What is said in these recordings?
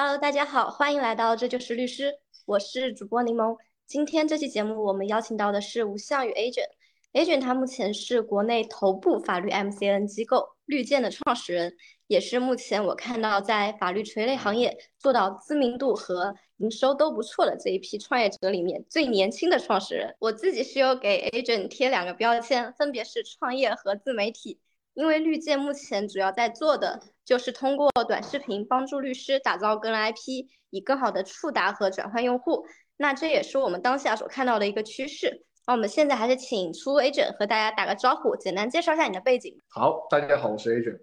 Hello，大家好，欢迎来到这就是律师，我是主播柠檬。今天这期节目我们邀请到的是吴向宇 Agent。Agent 他目前是国内头部法律 MCN 机构绿箭的创始人，也是目前我看到在法律垂类行业做到知名度和营收都不错的这一批创业者里面最年轻的创始人。我自己是有给 Agent 贴两个标签，分别是创业和自媒体。因为绿界目前主要在做的就是通过短视频帮助律师打造个人 IP，以更好的触达和转换用户。那这也是我们当下所看到的一个趋势。那我们现在还是请出 agent 和大家打个招呼，简单介绍一下你的背景。好，大家好，我是 agent，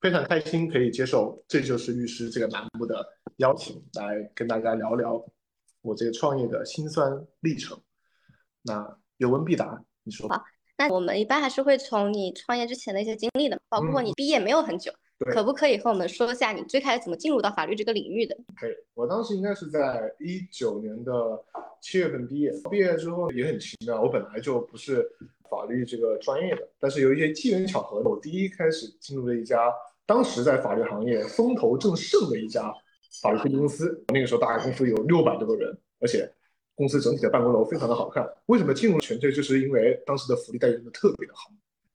非常开心可以接受这就是律师这个栏目的邀请，来跟大家聊聊我这个创业的辛酸历程。那有问必答，你说。好，那我们一般还是会从你创业之前的一些经历的，包括你毕业没有很久。可不可以和我们说一下你最开始怎么进入到法律这个领域的？可以，我当时应该是在一九年的七月份毕业，毕业之后也很奇妙，我本来就不是法律这个专业的，但是有一些机缘巧合，我第一开始进入了一家当时在法律行业风头正盛的一家法律科技公司，那个时候大概公司有六百多个人，而且公司整体的办公楼非常的好看。为什么进入纯粹就是因为当时的福利待遇真的特别的好，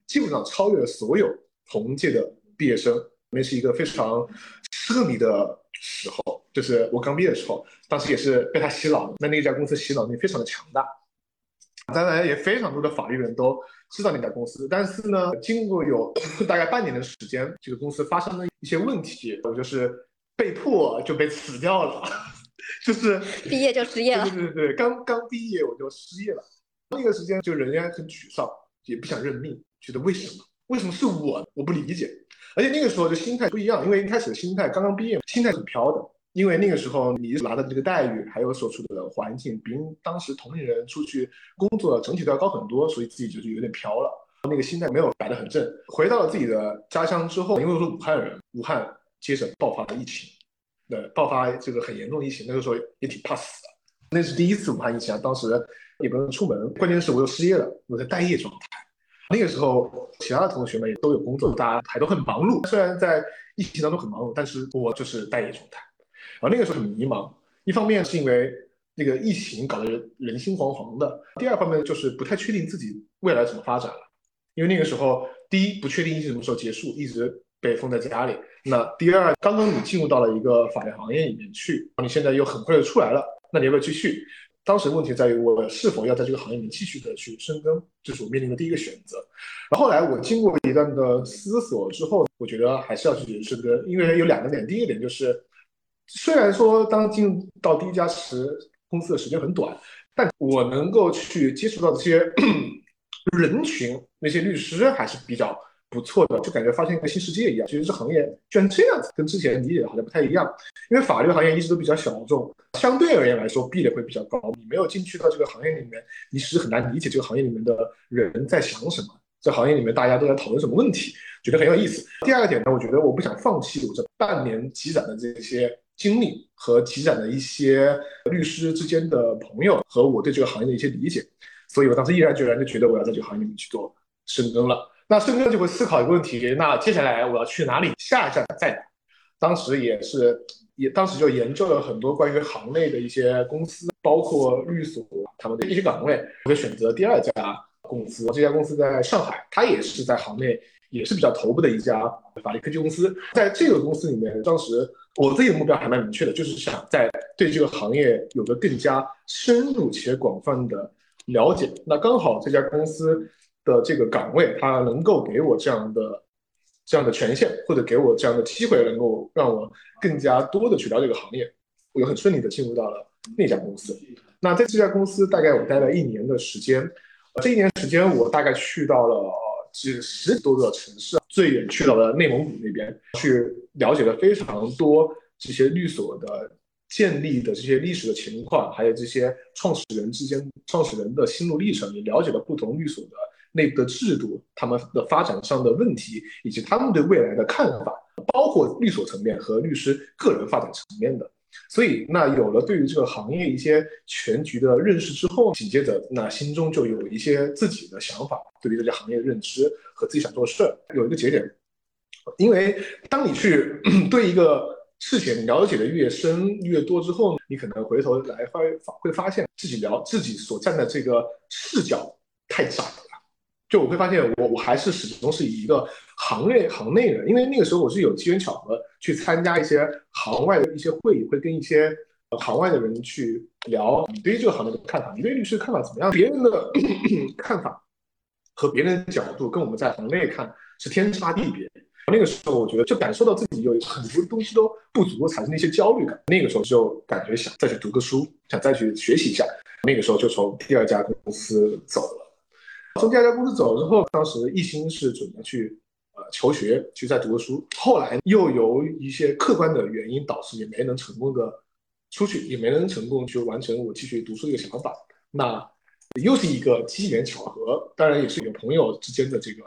基本上超越了所有同届的毕业生。那是一个非常奢靡的时候，就是我刚毕业的时候，当时也是被他洗脑。那那家公司洗脑力非常的强大，当然也非常多的法律人都知道那家公司。但是呢，经过有 大概半年的时间，这个公司发生了一些问题，我就是被迫就被辞掉了，就是毕业就失业了。对对对，刚刚毕业我就失业了。那个时间就人家很沮丧，也不想认命，觉得为什么？为什么是我？我不理解。而且那个时候的心态不一样，因为一开始的心态刚刚毕业，心态很飘的。因为那个时候你拿的这个待遇，还有所处的环境，比当时同龄人出去工作整体都要高很多，所以自己就是有点飘了。那个心态没有摆得很正。回到了自己的家乡之后，因为我是武汉人，武汉接着爆发了疫情，对，爆发这个很严重的疫情，那个时候也挺怕死的。那是第一次武汉疫情啊，当时也不能出门，关键是我又失业了，我在待业状态。那个时候，其他的同学们也都有工作，大家还都很忙碌。虽然在疫情当中很忙碌，但是我就是待业状态。然后那个时候很迷茫，一方面是因为那个疫情搞得人心惶惶的，第二方面就是不太确定自己未来怎么发展了。因为那个时候，第一不确定疫情什么时候结束，一直被封在家里。那第二，刚刚你进入到了一个法律行业里面去，你现在又很快的出来了，那你要不要继续？当时问题在于我是否要在这个行业里面继续的去深耕，这是我面临的第一个选择。然后来我经过一段的思索之后，我觉得还是要去深耕，因为有两个点。第一个点就是，虽然说当进到第一家时公司的时间很短，但我能够去接触到这些 人群，那些律师还是比较。不错的，就感觉发现一个新世界一样。其实这行业居然这样子，跟之前理解的好像不太一样。因为法律行业一直都比较小众，相对而言来说壁垒会比较高。你没有进去到这个行业里面，你是很难理解这个行业里面的人在想什么，这行业里面大家都在讨论什么问题，觉得很有意思。第二个点呢，我觉得我不想放弃我这半年积攒的这些经历和积攒的一些律师之间的朋友和我对这个行业的一些理解，所以我当时毅然决然就觉得我要在这个行业里面去做深耕了。那深哥就会思考一个问题：那接下来我要去哪里？下一站在哪？当时也是，也当时就研究了很多关于行内的一些公司，包括律所他们的一些岗位，我就选择第二家公司。这家公司在上海，它也是在行内也是比较头部的一家法律科技公司。在这个公司里面，当时我自己的目标还蛮明确的，就是想在对这个行业有个更加深入且广泛的了解。那刚好这家公司。的这个岗位，他能够给我这样的这样的权限，或者给我这样的机会，能够让我更加多的去了解这个行业，我就很顺利的进入到了那家公司。那在这家公司，大概我待了一年的时间，这一年时间，我大概去到了几十多个城市，最远去到了内蒙古那边，去了解了非常多这些律所的建立的这些历史的情况，还有这些创始人之间创始人的心路历程，也了解了不同律所的。内部的制度，他们的发展上的问题，以及他们对未来的看法，包括律所层面和律师个人发展层面的。所以，那有了对于这个行业一些全局的认识之后，紧接着那心中就有一些自己的想法，对于这个行业的认知和自己想做的事儿，有一个节点。因为当你去 对一个事情了解的越深越多之后，你可能回头来会会发现自己聊自己所站的这个视角太窄了。就我会发现，我我还是始终是以一个行内行内人，因为那个时候我是有机缘巧合去参加一些行外的一些会议，会跟一些行外的人去聊你对于这个行业的看法，你对律师看法怎么样？别人的 看法和别人的角度跟我们在行内看是天差地别。那个时候我觉得就感受到自己有很多东西都不足，产生一些焦虑感。那个时候就感觉想再去读个书，想再去学习一下。那个时候就从第二家公司走了。从第二家公司走之后，当时一心是准备去呃求学，去再读个书。后来又由一些客观的原因导致也没能成功的出去，也没能成功去完成我继续读书的一个想法。那又是一个机缘巧合，当然也是有朋友之间的这个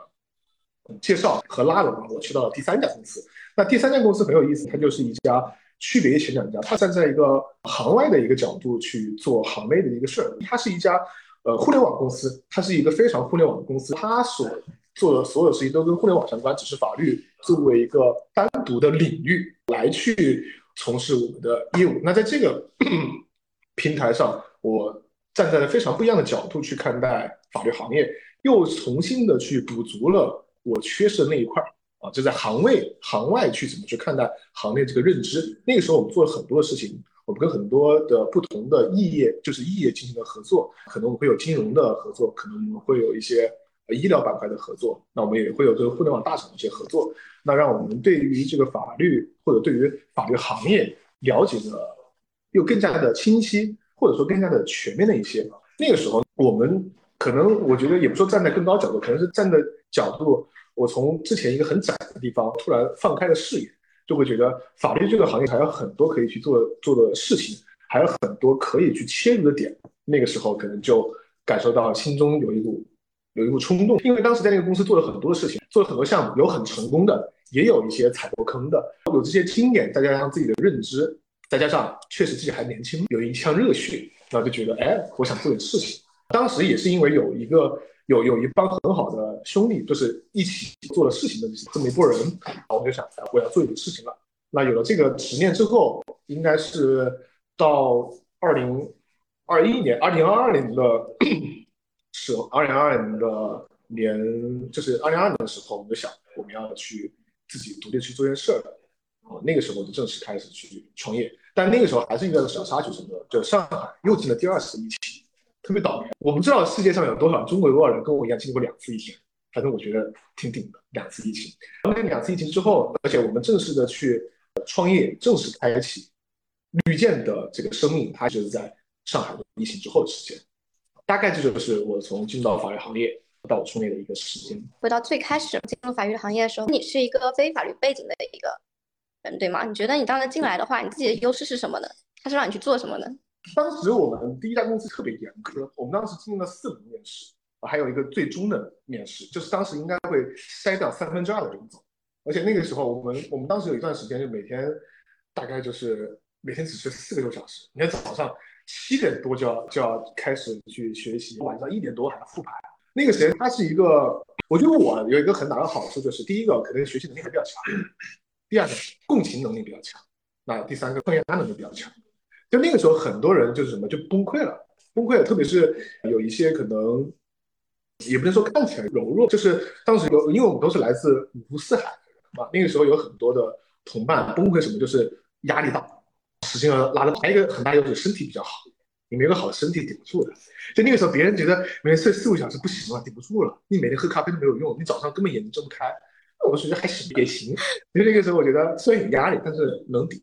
介绍和拉拢，我去到了第三家公司。那第三家公司很有意思，它就是一家区别于前两家，它站在一个行外的一个角度去做行内的一个事儿，它是一家。呃，互联网公司，它是一个非常互联网的公司，它所做的所有事情都跟互联网相关，只是法律作为一个单独的领域来去从事我们的业务。那在这个 平台上，我站在了非常不一样的角度去看待法律行业，又重新的去补足了我缺失的那一块儿啊，就在行内行外去怎么去看待行内这个认知。那个时候我们做了很多的事情。我们跟很多的不同的异业，就是异业进行的合作，可能我们会有金融的合作，可能我们会有一些医疗板块的合作，那我们也会有这个互联网大厂的一些合作，那让我们对于这个法律或者对于法律行业了解的又更加的清晰，或者说更加的全面的一些。那个时候，我们可能我觉得也不说站在更高角度，可能是站的角度，我从之前一个很窄的地方突然放开了视野。就会觉得法律这个行业还有很多可以去做做的事情，还有很多可以去切入的点。那个时候可能就感受到心中有一股有一股冲动，因为当时在那个公司做了很多的事情，做了很多项目，有很成功的，也有一些踩过坑的。有这些经验，再加上自己的认知，再加上确实自己还年轻，有一腔热血，然后就觉得，哎，我想做点事情。当时也是因为有一个。有有一帮很好的兄弟，就是一起做了事情的这么一波人，我就想，我要做一点事情了。那有了这个执念之后，应该是到二零二一年、二零二二年的时候，二零二二年的年，就是二零二二年的时候，我们就想，我们要去自己独立去做件事儿了。哦，那个时候就正式开始去创业，但那个时候还是遇到了小插曲，什么的？就上海又进了第二次疫情。特别倒霉，我不知道世界上有多少中国有多少人跟我一样经历过两次疫情，反正我觉得挺顶的。两次疫情，那两次疫情之后，而且我们正式的去创业，正式开启绿箭的这个生命，它就是在上海的疫情之后的时间。大概这就是我从进到法律行业到我创业的一个时间。回到最开始进入法律行业的时候，你是一个非法律背景的一个人，对吗？你觉得你当时进来的话，你自己的优势是什么呢？他是让你去做什么呢？当时我们第一家公司特别严苛，我们当时经历了四轮面试，还有一个最终的面试，就是当时应该会筛掉三分之二的人走。而且那个时候，我们我们当时有一段时间，就每天大概就是每天只睡四个多小时，你看早上七点多就要就要开始去学习，晚上一点多还要复盘。那个时间，它是一个，我觉得我有一个很大的好处，就是第一个可能学习能力还比较强，第二个共情能力比较强，那第三个抗压能力比较强。就那个时候，很多人就是什么就崩溃了，崩溃了。特别是有一些可能，也不能说看起来柔弱，就是当时有，因为我们都是来自五湖四海的人嘛。那个时候有很多的同伴崩溃，什么就是压力大，使劲要拉的。还有一个很大优势，身体比较好，你没有个好身体顶不住的。就那个时候，别人觉得每天睡四五小时不行了，顶不住了。你每天喝咖啡都没有用，你早上根本眼睛睁不开。我觉得还行也行。因为那个时候，我觉得虽然有压力，但是能顶。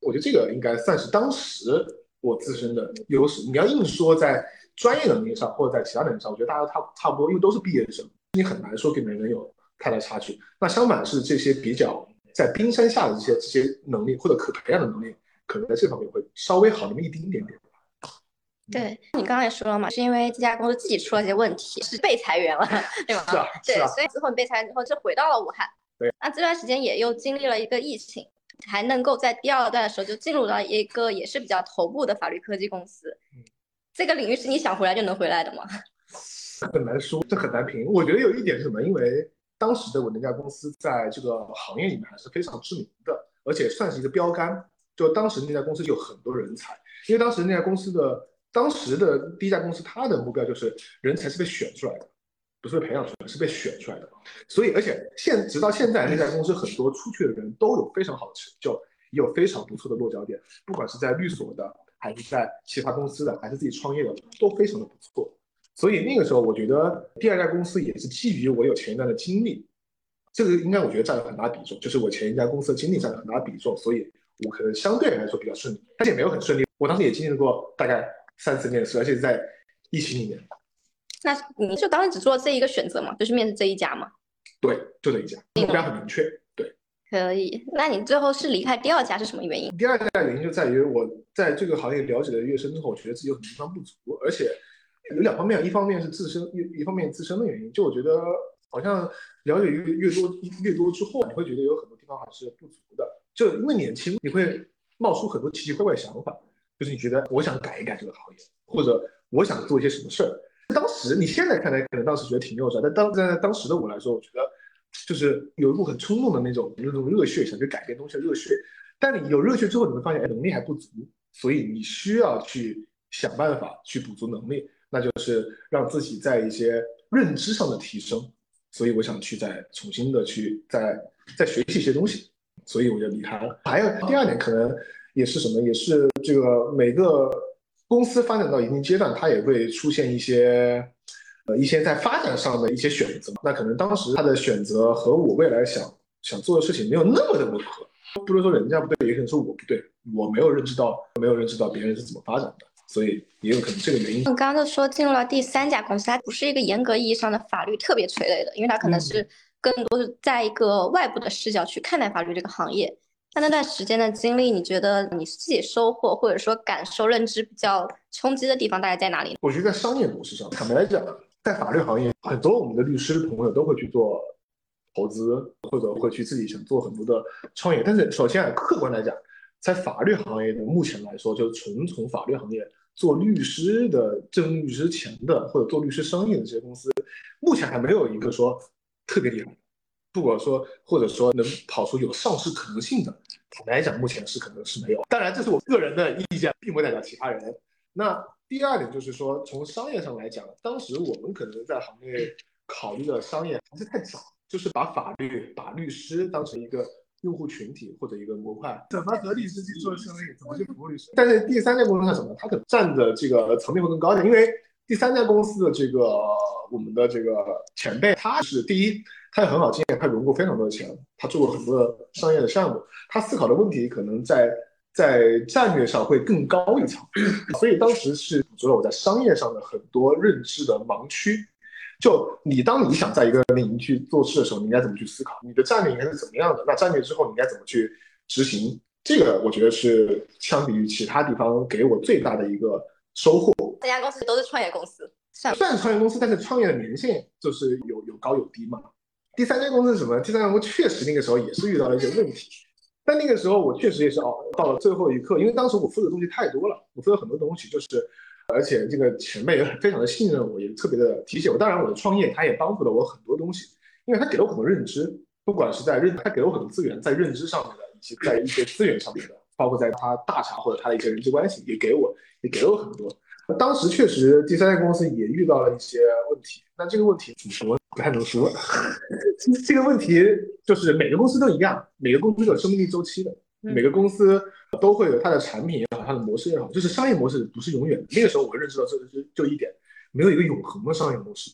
我觉得这个应该算是当时我自身的优势。你要硬说在专业能力上或者在其他能力上，我觉得大家差差不多，因为都是毕业生，你很难说跟别人有太大差距。那相反是这些比较在冰山下的这些这些能力或者可培养的能力，可能在这方面会稍微好那么一丁点点。对你刚刚也说了嘛，是因为这家公司自己出了些问题，是被裁员了，对吧？是啊，对，所以之后你被裁员之后就回到了武汉。对，那这段时间也又经历了一个疫情。还能够在第二段的时候就进入到一个也是比较头部的法律科技公司，这个领域是你想回来就能回来的吗？很难说，这很难评。我觉得有一点是什么？因为当时的我那家公司在这个行业里面还是非常知名的，而且算是一个标杆。就当时那家公司有很多人才，因为当时那家公司的当时的第一家公司，它的目标就是人才是被选出来的，是被培养出来，是被选出来的。所以，而且现直到现在，那家公司很多出去的人都有非常好的成就，也有非常不错的落脚点，不管是在律所的，还是在其他公司的，还是自己创业的，都非常的不错。所以那个时候，我觉得第二家公司也是基于我有前一段的经历，这个应该我觉得占了很大比重，就是我前一家公司的经历占了很大比重，所以我可能相对来说比较顺利，但是也没有很顺利。我当时也经历过大概三次面试，而且在疫情里面。那你就当时只做了这一个选择嘛，就是面试这一家嘛？对，就这一家，目标很明确。对，可以。那你最后是离开第二家是什么原因？第二家原因就在于我在这个行业了解的越深之后，我觉得自己有很多地方不足，而且。有两方面，一方面是自身，一一方面自身的原因。就我觉得，好像了解越越多越多之后，你会觉得有很多地方还是不足的。就因为年轻，你会冒出很多奇奇怪怪的想法，就是你觉得我想改一改这个行业，或者我想做一些什么事儿。当时你现在看来可能当时觉得挺幼稚，但当在当时的我来说，我觉得就是有一股很冲动的那种那种热血，想去改变东西的热血。但你有热血之后，你会发现能力还不足，所以你需要去想办法去补足能力。那就是让自己在一些认知上的提升，所以我想去再重新的去再再学习一些东西，所以我就离开了。还有第二点，可能也是什么，也是这个每个公司发展到一定阶段，它也会出现一些呃一些在发展上的一些选择。那可能当时他的选择和我未来想想做的事情没有那么的吻合，不能说人家不对，也可能说我不对，我没有认知到没有认知到别人是怎么发展的。所以也有可能这个原因。我刚刚就说进入了第三家公司，它不是一个严格意义上的法律特别垂类的，因为它可能是更多是在一个外部的视角去看待法律这个行业。那那段时间的经历，你觉得你自己收获或者说感受认知比较冲击的地方大概在哪里？我觉得在商业模式上，坦白来讲，在法律行业，很多我们的律师朋友都会去做投资，或者会去自己想做很多的创业。但是首先客观来讲，在法律行业的目前来说，就纯从法律行业。做律师的挣律师钱的，或者做律师生意的这些公司，目前还没有一个说特别厉害，不管说或者说能跑出有上市可能性的，坦白讲，目前是可能是没有。当然，这是我个人的意见，并不代表其他人。那第二点就是说，从商业上来讲，当时我们可能在行业考虑的商业还是太早，就是把法律、把律师当成一个。用户群体或者一个模块，怎么和律师去做生意，怎么去服务律师？但是第三家公司是什么？它可能占的这个层面会更高一点，因为第三家公司的这个我们的这个前辈，他是第一，他有很好经验，他融过非常多的钱，他做过很多的商业的项目，他思考的问题可能在在战略上会更高一层，所以当时是补足了我在商业上的很多认知的盲区。就你，当你想在一个领域去做事的时候，你应该怎么去思考？你的战略应该是怎么样的？那战略之后，你应该怎么去执行？这个我觉得是相比于其他地方给我最大的一个收获。这家公司都是创业公司，算是创业公司，但是创业的年限就是有有高有低嘛。第三家公司是什么？第三家公司确实那个时候也是遇到了一些问题，但那个时候我确实也是哦，到了最后一刻，因为当时我负责的东西太多了，我负责很多东西，就是。而且这个前辈也非常的信任我，也特别的提携我。当然，我的创业他也帮助了我很多东西，因为他给了我很多认知，不管是在认，他给了我很多资源，在认知上面的，以及在一些资源上面的，包括在他大厂或者他的一些人际关系，也给我，也给了我很多。当时确实第三家公司也遇到了一些问题，那这个问题怎么说呢不太能说。这个问题就是每个公司都一样，每个公司都有生命力周期的。每个公司都会有它的产品也好，它的模式也好，就是商业模式不是永远的。那个时候我认识到这个就就一点，没有一个永恒的商业模式，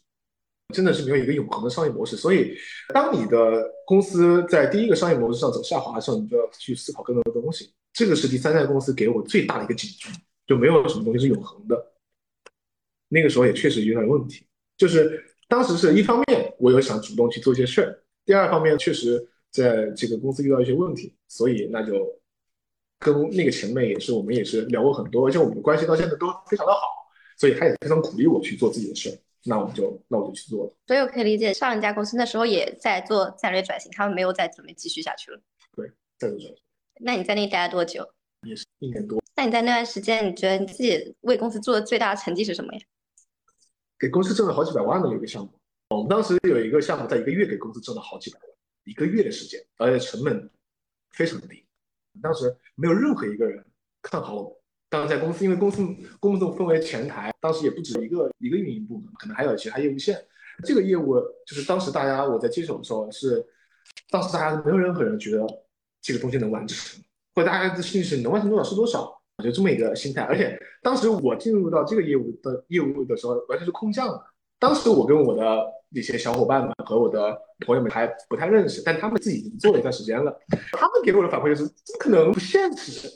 真的是没有一个永恒的商业模式。所以，当你的公司在第一个商业模式上走下滑的时候，你就要去思考更多的东西。这个是第三代公司给我最大的一个警句，就没有什么东西是永恒的。那个时候也确实有点问题，就是当时是一方面我有想主动去做一些事儿，第二方面确实。在这个公司遇到一些问题，所以那就跟那个前辈也是，我们也是聊过很多，而且我们的关系到现在都非常的好，所以他也非常鼓励我去做自己的事儿。那我们就那我就去做了。所以我可以理解，上一家公司那时候也在做战略转型，他们没有再准备继续下去了。对，在做转型。那你在那待了多久？也是一年多。那你在那段时间，你觉得你自己为公司做的最大的成绩是什么呀？给公司挣了好几百万的一个项目。我们当时有一个项目，在一个月给公司挣了好几百万。一个月的时间，而且成本非常的低。当时没有任何一个人看好我们。当时在公司，因为公司公司分为前台，当时也不止一个一个运营部门，可能还有其他业务线。这个业务就是当时大家我在接手的时候是，当时大家没有任何人觉得这个东西能完成，或者大家的心里是能完成多少是多少，我就这么一个心态。而且当时我进入到这个业务的业务的时候，完全是空降的。当时我跟我的一些小伙伴们和我的朋友们还不太认识，但他们自己已经做了一段时间了，他们给我的反馈就是怎么可能不现实。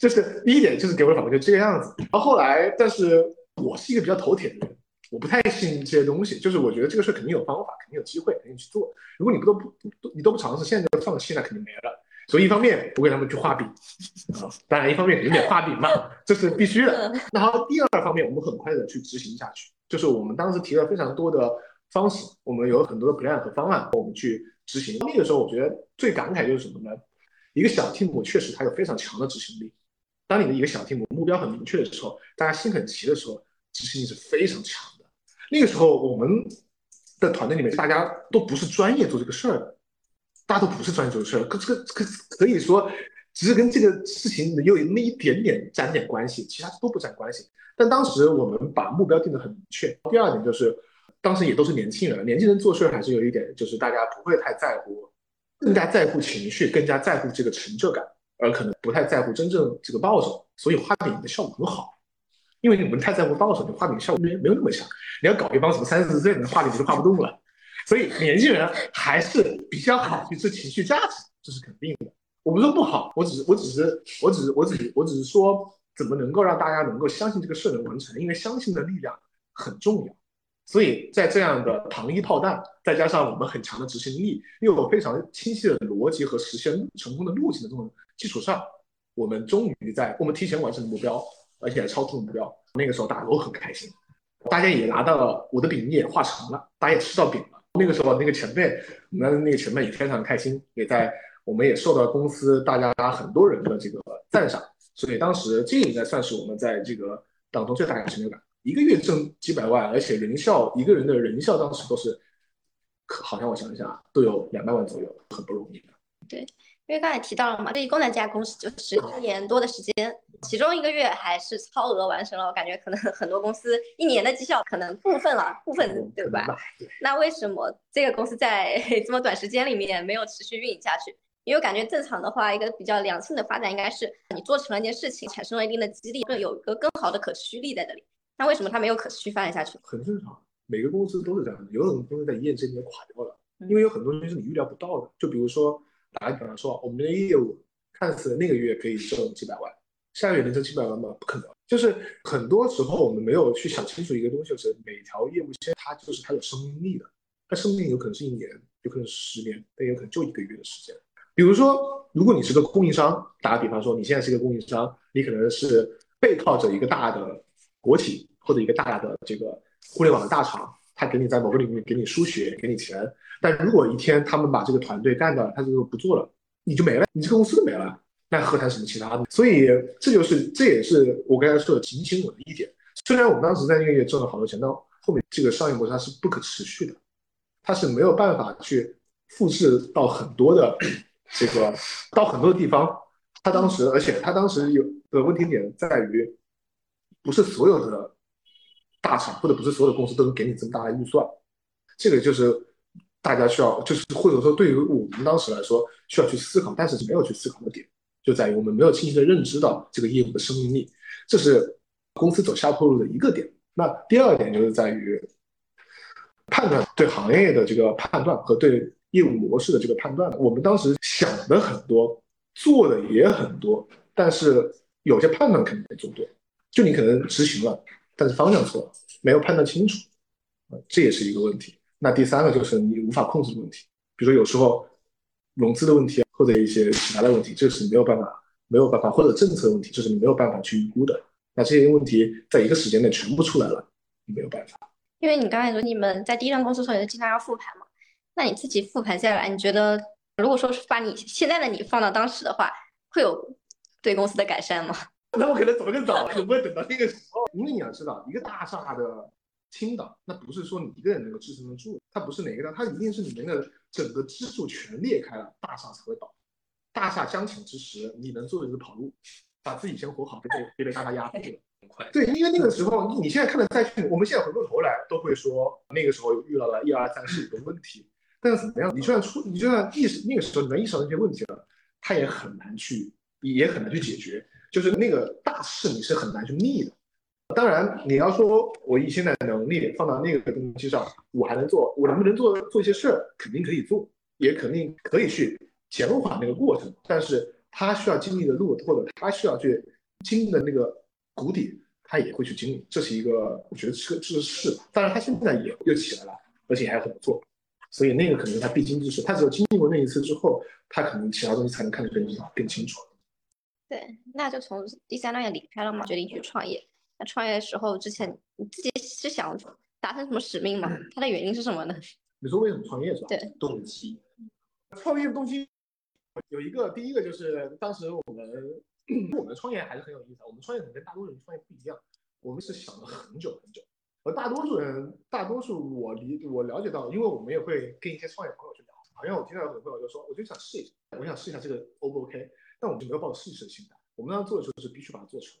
就是第一点，就是给我的反馈就这个样子。然后后来，但是我是一个比较头铁的人，我不太信这些东西。就是我觉得这个事肯定有方法，肯定有机会，肯定去做。如果你不都不你都不尝试，现在就放弃，那肯定没了。所以一方面不给他们去画饼啊，当然一方面肯定得画饼嘛，这是必须的。然后第二方面，我们很快的去执行下去。就是我们当时提了非常多的方式，我们有很多的 plan 和方案，我们去执行。那个时候我觉得最感慨就是什么呢？一个小 team 确实它有非常强的执行力。当你的一个小 team 目标很明确的时候，大家心很齐的时候，执行力是非常强的。那个时候，我们的团队里面大家都不是专业做这个事儿的，大家都不是专业做这个事儿，可这个可可以说只是跟这个事情有那么一点点沾点关系，其他都不沾关系。但当时我们把目标定得很明确。第二点就是，当时也都是年轻人，年轻人做事还是有一点，就是大家不会太在乎，更加在乎情绪，更加在乎这个成就感。而可能不太在乎真正这个报酬，所以画饼的效果很好。因为你们太在乎报酬，你画饼效果没没有那么强。你要搞一帮什么三四十岁的人画饼，你就画不动了。所以年轻人还是比较好去吃情绪价值，这是肯定的。我不是说不好，我只是我只是我只是我只是我只是说怎么能够让大家能够相信这个事能完成，因为相信的力量很重要。所以在这样的糖衣炮弹，再加上我们很强的执行力，又有非常清晰的逻辑和实现成功的路径的这种。基础上，我们终于在我们提前完成的目标，而且超出了目标。那个时候大家都很开心，大家也拿到了我的饼也画成了，大家也吃到饼。那个时候那个前辈，我们那个前辈也非常开心，也在我们也受到公司大家很多人的这个赞赏。所以当时这应该算是我们在这个当中最大的成就感。一个月挣几百万，而且人效一个人的人效当时都是，好像我想一下都有两百万左右，很不容易的。对。因为刚才提到了嘛，这一共的这家公司就是一年多的时间，其中一个月还是超额完成了。我感觉可能很多公司一年的绩效可能部分了部分，对吧？那为什么这个公司在 这么短时间里面没有持续运营下去？因为我感觉正常的话，一个比较良性的发展应该是你做成了一件事情，产生了一定的激励，更有一个更好的可持续力在这里。那为什么它没有可持续发展下去？很正常，每个公司都是这样的，有很多公司在一夜之间垮掉了，因为有很多东西是你预料不到的，就比如说。打个比方说，我们的业务看似那个月可以挣几百万，下个月能挣几百万吗？不可能。就是很多时候我们没有去想清楚一个东西，就是每条业务线它就是它有生命力的，它生命力有可能是一年，有可能十年，但有可能就一个月的时间。比如说，如果你是个供应商，打个比方说，你现在是一个供应商，你可能是背靠着一个大的国企或者一个大的这个互联网的大厂，给你在某个领域给你输血，给你钱。但如果一天他们把这个团队干掉了，他就不做了，你就没了，你这个公司都没了，那何谈什么其他的？所以这就是这也是我刚才说的提醒我的一点。虽然我们当时在那个月挣了好多钱，但后面这个商业模式它是不可持续的，它是没有办法去复制到很多的这个 到很多的地方。他当时，而且他当时有的问题点在于，不是所有的大厂或者不是所有的公司都能给你这么大的预算，这个就是。大家需要，就是或者说对于我们当时来说，需要去思考，但是没有去思考的点，就在于我们没有清晰的认知到这个业务的生命力，这是公司走下坡路的一个点。那第二点就是在于判断对行业的这个判断和对业务模式的这个判断。我们当时想的很多，做的也很多，但是有些判断肯定没做对，就你可能执行了，但是方向错了，没有判断清楚，这也是一个问题。那第三个就是你无法控制的问题，比如说有时候融资的问题，或者一些其他的问题，这是没有办法没有办法，或者政策问题，这是你没有办法去预估的。那这些问题在一个时间内全部出来了，你没有办法。因为你刚才说你们在第一段公司的时候也是经常要复盘嘛，那你自己复盘下来，你觉得如果说是把你现在的你放到当时的话，会有对公司的改善吗？那我可能走得更早，不会等到那个时候，因为你要知道，一个大厦的。倾倒，那不是说你一个人能够支撑得住，它不是哪个的，它一定是里面的整个支柱全裂开了，大厦才会倒。大厦将倾之时，你能做的就是跑路，把自己先活好，别被别被大厦压住了。很快。对，因为那个时候，你现在看的再去，我们现在回过头来都会说，那个时候遇到了一二三四五个问题。但是怎么样，你就算出，你就算意识那个时候你能意识到那些问题了，他也很难去，也很难去解决。就是那个大事你是很难去逆的。当然，你要说我以现在的能力放到那个东西上，我还能做，我能不能做做一些事儿，肯定可以做，也肯定可以去减缓那个过程。但是他需要经历的路，或者他需要去经历的那个谷底，他也会去经历。这是一个，我觉得是这是事。当然，他现在也又起来了，而且还有很多做，所以那个可能他必经之事。他只有经历过那一次之后，他可能其他东西才能看得更更清楚。对，那就从第三段也离开了嘛，决定去创业。那创业的时候，之前你自己是想达成什么使命吗？它的原因是什么呢？你说为什么创业是吧？对，动机。创业的动机有一个，第一个就是当时我们我们创业还是很有意思。我们创业可能跟大多数人创业不一样，我们是想了很久很久。而大多数人，大多数我理我了解到，因为我们也会跟一些创业朋友去聊。好像我听到有很多朋友就说，我就想试一下，我想试一下这个 O 不 OK？但我们就没有抱试一试的心态。我们当时做的时候是必须把它做成，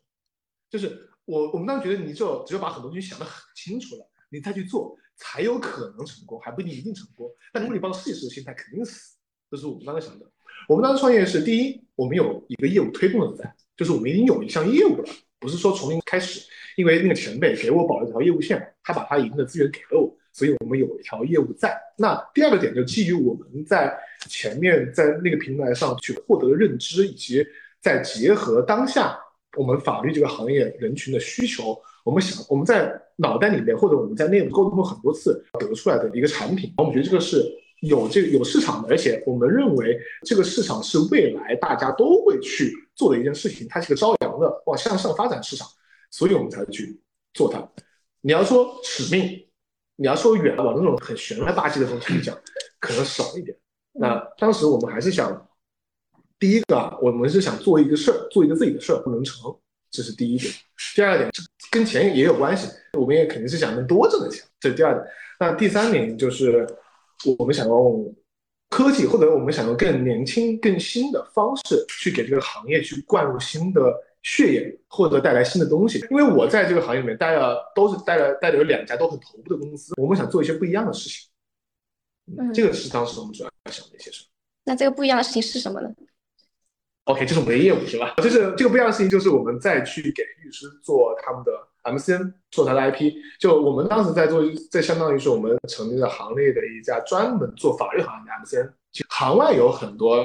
就是我我们当时觉得你就只有把很多东西想得很清楚了，你再去做才有可能成功，还不一定一定成功。但如果你抱着试一试的心态，肯定死。这是我们当时想的。我们当时创业是第一，我们有一个业务推动的在，就是我们已经有一项业务了，不是说从零开始。因为那个前辈给我保了一条业务线，他把他一定的资源给了我，所以我们有一条业务在。那第二个点就基于我们在前面在那个平台上去获得认知，以及再结合当下我们法律这个行业人群的需求，我们想我们在脑袋里面或者我们在内部沟通过很多次得出来的一个产品，我们觉得这个是有这个有市场的，而且我们认为这个市场是未来大家都会去做的一件事情，它是个朝阳的往向上发展市场。所以我们才去做它。你要说使命，你要说远了往那种很玄了吧唧的东西讲，可能少一点。那当时我们还是想，第一个啊，我们是想做一个事儿，做一个自己的事儿不能成，这是第一点。第二点，跟钱也有关系，我们也肯定是想能多挣点钱，这是第二点。那第三点就是我们想用科技，或者我们想用更年轻、更新的方式去给这个行业去灌入新的。血液或者带来新的东西，因为我在这个行业里面待了，都是待了待了有两家都很头部的公司，我们想做一些不一样的事情。嗯，这个是当时我们主要想的一些事。那这个不一样的事情是什么呢？OK，这是我们的业务是吧？就是这个不一样的事情，就是我们再去给律师做他们的 MCN，做他的 IP。就我们当时在做，这相当于是我们成立了行内的一家专门做法律行业的 MCN。行外有很多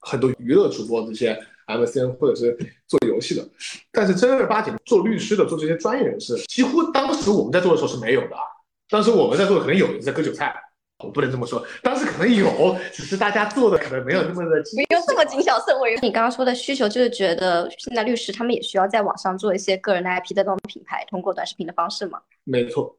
很多娱乐主播这些。MCN 或者是做游戏的，但是正儿八经做律师的、做这些专业人士，几乎当时我们在做的时候是没有的。当时我们在做的可能有人在割韭菜，我不能这么说。当时可能有，只是大家做的可能没有那么的没有这么谨小慎微。你刚刚说的需求就是觉得现在律师他们也需要在网上做一些个人的 IP 的这种品牌，通过短视频的方式吗？没错。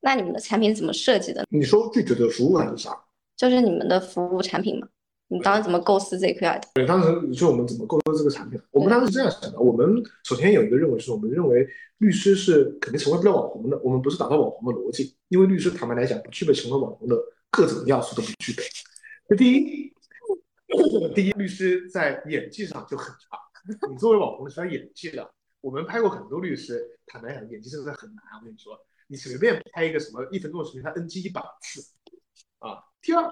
那你们的产品怎么设计的？你说具体的服务还是啥？就是你们的服务产品吗？你当时怎么构思这一块的？对，当时你说我们怎么构思这个产品？我们当时是这样想的：我们首先有一个认为是，我们认为律师是肯定成为不了网红的。我们不是打造网红的逻辑，因为律师坦白来讲，不具备成为网红的各种要素都不具备。那第一，第一，律师在演技上就很差。你作为网红是要演技的。我们拍过很多律师，坦白讲，演技真的很难。我跟你说，你随便拍一个什么一分钟的视频，他 NG 一百次啊。第二。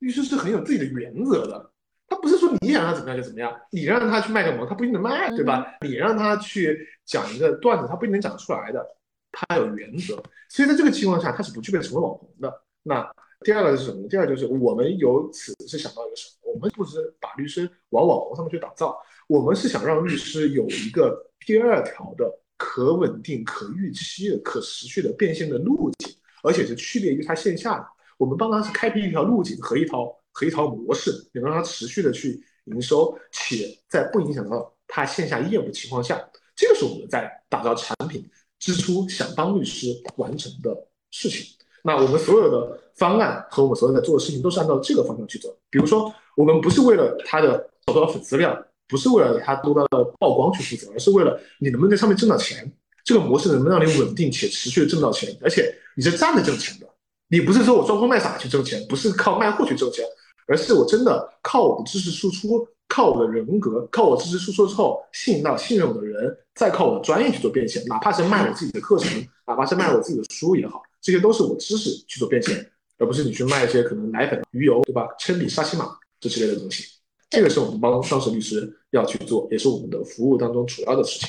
律师是很有自己的原则的，他不是说你想他怎么样就怎么样，你让他去卖个萌，他不一定能卖，对吧？你让他去讲一个段子，他不一定能讲出来的，他有原则。所以在这个情况下，他是不具备成为网红的。那第二个是什么呢？第二就是我们由此是想到一个什么？我们不是把律师往网红上面去打造，我们是想让律师有一个第二条的可稳定、可预期的、可持续的变现的路径，而且是区别于他线下的。我们帮他是开辟一条路径和一套和一套模式，能让他持续的去营收，且在不影响到他线下业务的情况下，这个是我们在打造产品之初想帮律师完成的事情。那我们所有的方案和我们所有在做的事情都是按照这个方向去走。比如说，我们不是为了他的多少粉丝量，不是为了他多大的曝光去负责，而是为了你能不能在上面挣到钱，这个模式能不能让你稳定且持续的挣到钱，而且你是站着挣钱的。你不是说我装疯卖傻去挣钱，不是靠卖货去挣钱，而是我真的靠我的知识输出，靠我的人格，靠我知识输出之后吸引到信任我的人，再靠我的专业去做变现，哪怕是卖我自己的课程，哪怕是卖我自己的书也好，这些都是我知识去做变现，而不是你去卖一些可能奶粉、鱼油，对吧？铅笔、沙琪玛这之类的东西。这个是我们帮双十律师要去做，也是我们的服务当中主要的事情。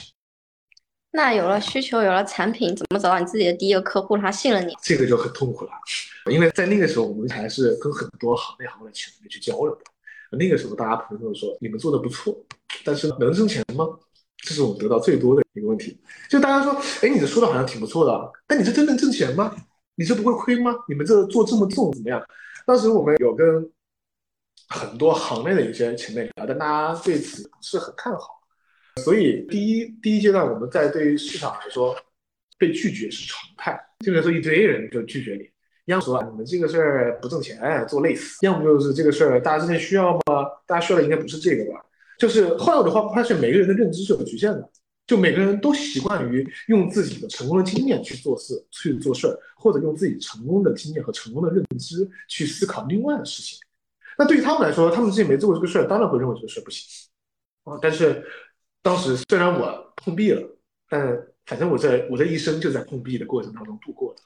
那有了需求，有了产品，怎么找到你自己的第一个客户，他信任你？这个就很痛苦了，因为在那个时候，我们还是跟很多行内行外的前辈去交流的。那个时候，大家普遍都说你们做的不错，但是能挣钱吗？这是我们得到最多的一个问题。就大家说，哎，你这说的好像挺不错的，但你这真能挣钱吗？你这不会亏吗？你们这做这么重怎么样？当时我们有跟很多行内的一些前辈聊，但大家对此不是很看好。所以第一第一阶段，我们在对于市场来说，被拒绝是常态。就比如说一堆人就拒绝你，要么说你们这个事儿不挣钱，做累死；要么就是这个事儿大家真的需要吗？大家需要的应该不是这个吧？就是后来我的话发现，每个人的认知是有局限的，就每个人都习惯于用自己的成功的经验去做事、去做事儿，或者用自己成功的经验和成功的认知去思考另外的事情。那对于他们来说，他们之前没做过这个事儿，当然会认为这个事儿不行啊。但是。当时虽然我碰壁了，但反正我这我这一生就在碰壁的过程当中度过的，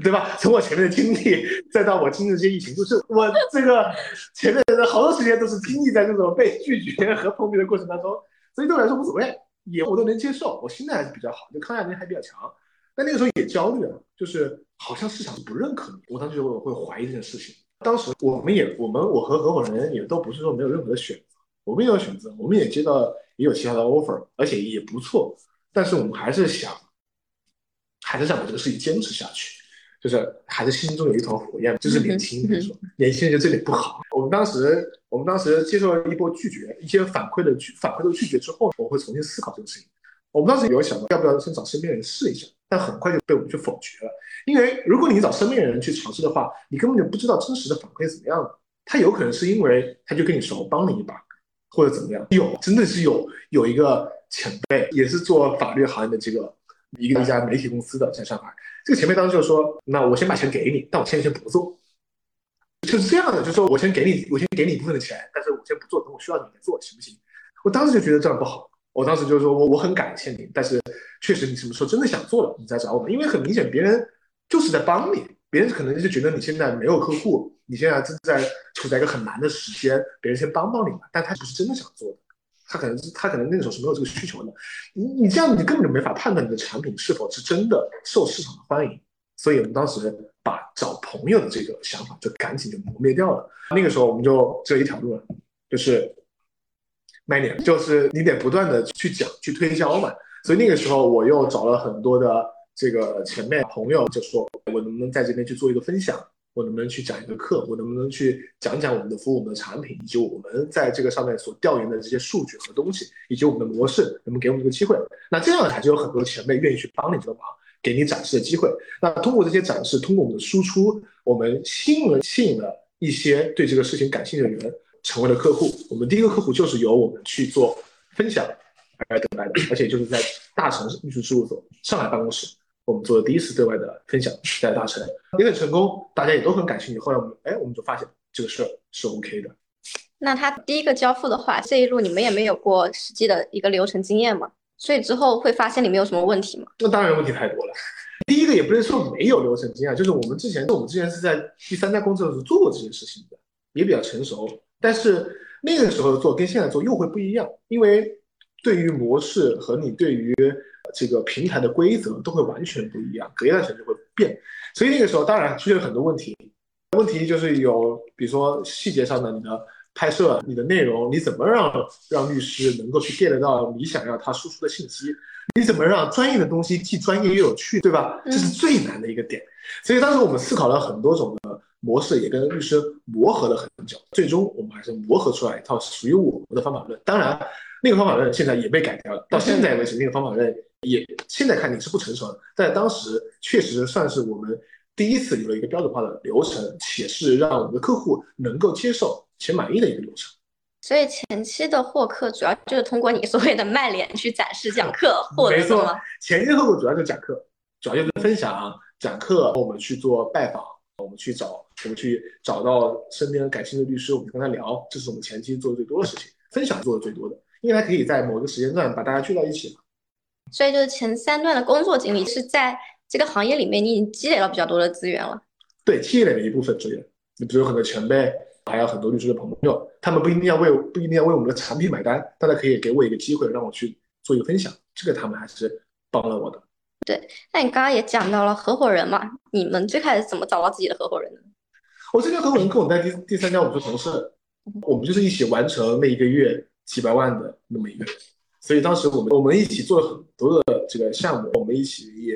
对吧？从我前面的经历，再到我经历这些疫情，就是我这个前面的好多时间都是经历在这种被拒绝和碰壁的过程当中，所以对我来说无所谓，也我都能接受，我心态还是比较好，就抗压能力还比较强。但那个时候也焦虑啊，就是好像市场不认可你，我当时就会怀疑这件事情。当时我们也我们我和合伙人也都不是说没有任何的选择，我们也有选择，我们也接到。也有其他的 offer，而且也不错，但是我们还是想，还是想把这个事情坚持下去，就是还是心中有一团火焰，就是年轻人说，年轻人就这点不好。我们当时，我们当时接受了一波拒绝，一些反馈的拒反馈的拒绝之后，我会重新思考这个事情。我们当时有想到要不要先找身边人试一下，但很快就被我们去否决了，因为如果你找身边人去尝试的话，你根本就不知道真实的反馈怎么样他有可能是因为他就跟你熟，帮你一把。或者怎么样？有，真的是有有一个前辈，也是做法律行业的这个一个一家媒体公司的，在上海。这个前辈当时就说：“那我先把钱给你，但我现在先不做。”就是这样的，就说我先给你，我先给你一部分的钱，但是我先不做，等我需要你再做，行不行？我当时就觉得这样不好。我当时就说我我很感谢你，但是确实你什么时候真的想做了，你再找我们，因为很明显别人就是在帮你。别人可能就觉得你现在没有客户，你现在正在处在一个很难的时间，别人先帮帮你嘛。但他不是真的想做的，他可能是他可能那个时候是没有这个需求的。你你这样你根本就没法判断你的产品是否是真的受市场的欢迎。所以我们当时把找朋友的这个想法就赶紧就磨灭掉了。那个时候我们就只有一条路了，就是卖点，就是你得不断的去讲去推销嘛。所以那个时候我又找了很多的。这个前面朋友就说，我能不能在这边去做一个分享？我能不能去讲一个课？我能不能去讲讲我们的服务、我们的产品，以及我们在这个上面所调研的这些数据和东西，以及我们的模式，能不能给我们一个机会？那这样才就有很多前辈愿意去帮你这个忙，给你展示的机会。那通过这些展示，通过我们的输出，我们吸引了吸引了一些对这个事情感兴趣的人，成为了客户。我们第一个客户就是由我们去做分享而得来的，而且就是在大城市律师事务所上海办公室。我们做的第一次对外的分享在大成也很成功，大家也都很感兴趣。后来我们哎，我们就发现这个事儿是 OK 的。那他第一个交付的话，这一路你们也没有过实际的一个流程经验嘛？所以之后会发现里面有什么问题吗？那当然问题太多了。第一个也不能说没有流程经验，就是我们之前，我们之前是在第三家公司的时候做过这件事情的，也比较成熟。但是那个时候做跟现在做又会不一样，因为对于模式和你对于。这个平台的规则都会完全不一样，隔一段时间就会变，所以那个时候当然出现了很多问题。问题就是有，比如说细节上的你的拍摄、你的内容，你怎么让让律师能够去 get 到你想要他输出的信息？你怎么让专业的东西既专业又有趣，对吧？这是最难的一个点。所以当时我们思考了很多种的模式，也跟律师磨合了很久，最终我们还是磨合出来一套属于我们的方法论。当然，那个方法论现在也被改掉了，到现在为止，那个方法论。也现在看你是不成熟的，在当时确实算是我们第一次有了一个标准化的流程，且是让我们的客户能够接受且满意的一个流程。所以前期的获客主要就是通过你所谓的卖脸去展示讲课获得的吗？前期的客户主要就讲课，主要就是分享讲课，我们去做拜访，我们去找，我们去找到身边感兴趣的律师，我们跟他聊，这是我们前期做的最多的事情，分享做的最多的，因为它可以在某个时间段把大家聚到一起嘛。所以就是前三段的工作经历是在这个行业里面，你已经积累了比较多的资源了。对，积累了一部分资源，你比如很多前辈，还有很多律师的朋友，他们不一定要为不一定要为我们的产品买单，但他可以给我一个机会，让我去做一个分享，这个他们还是帮了我的。对，那你刚刚也讲到了合伙人嘛，你们最开始怎么找到自己的合伙人呢？我这个合伙人跟我在第第三家我们是同事，我们就是一起完成那一个月几百万的那么一个人，所以当时我们我们一起做了很多的这个项目，我们一起也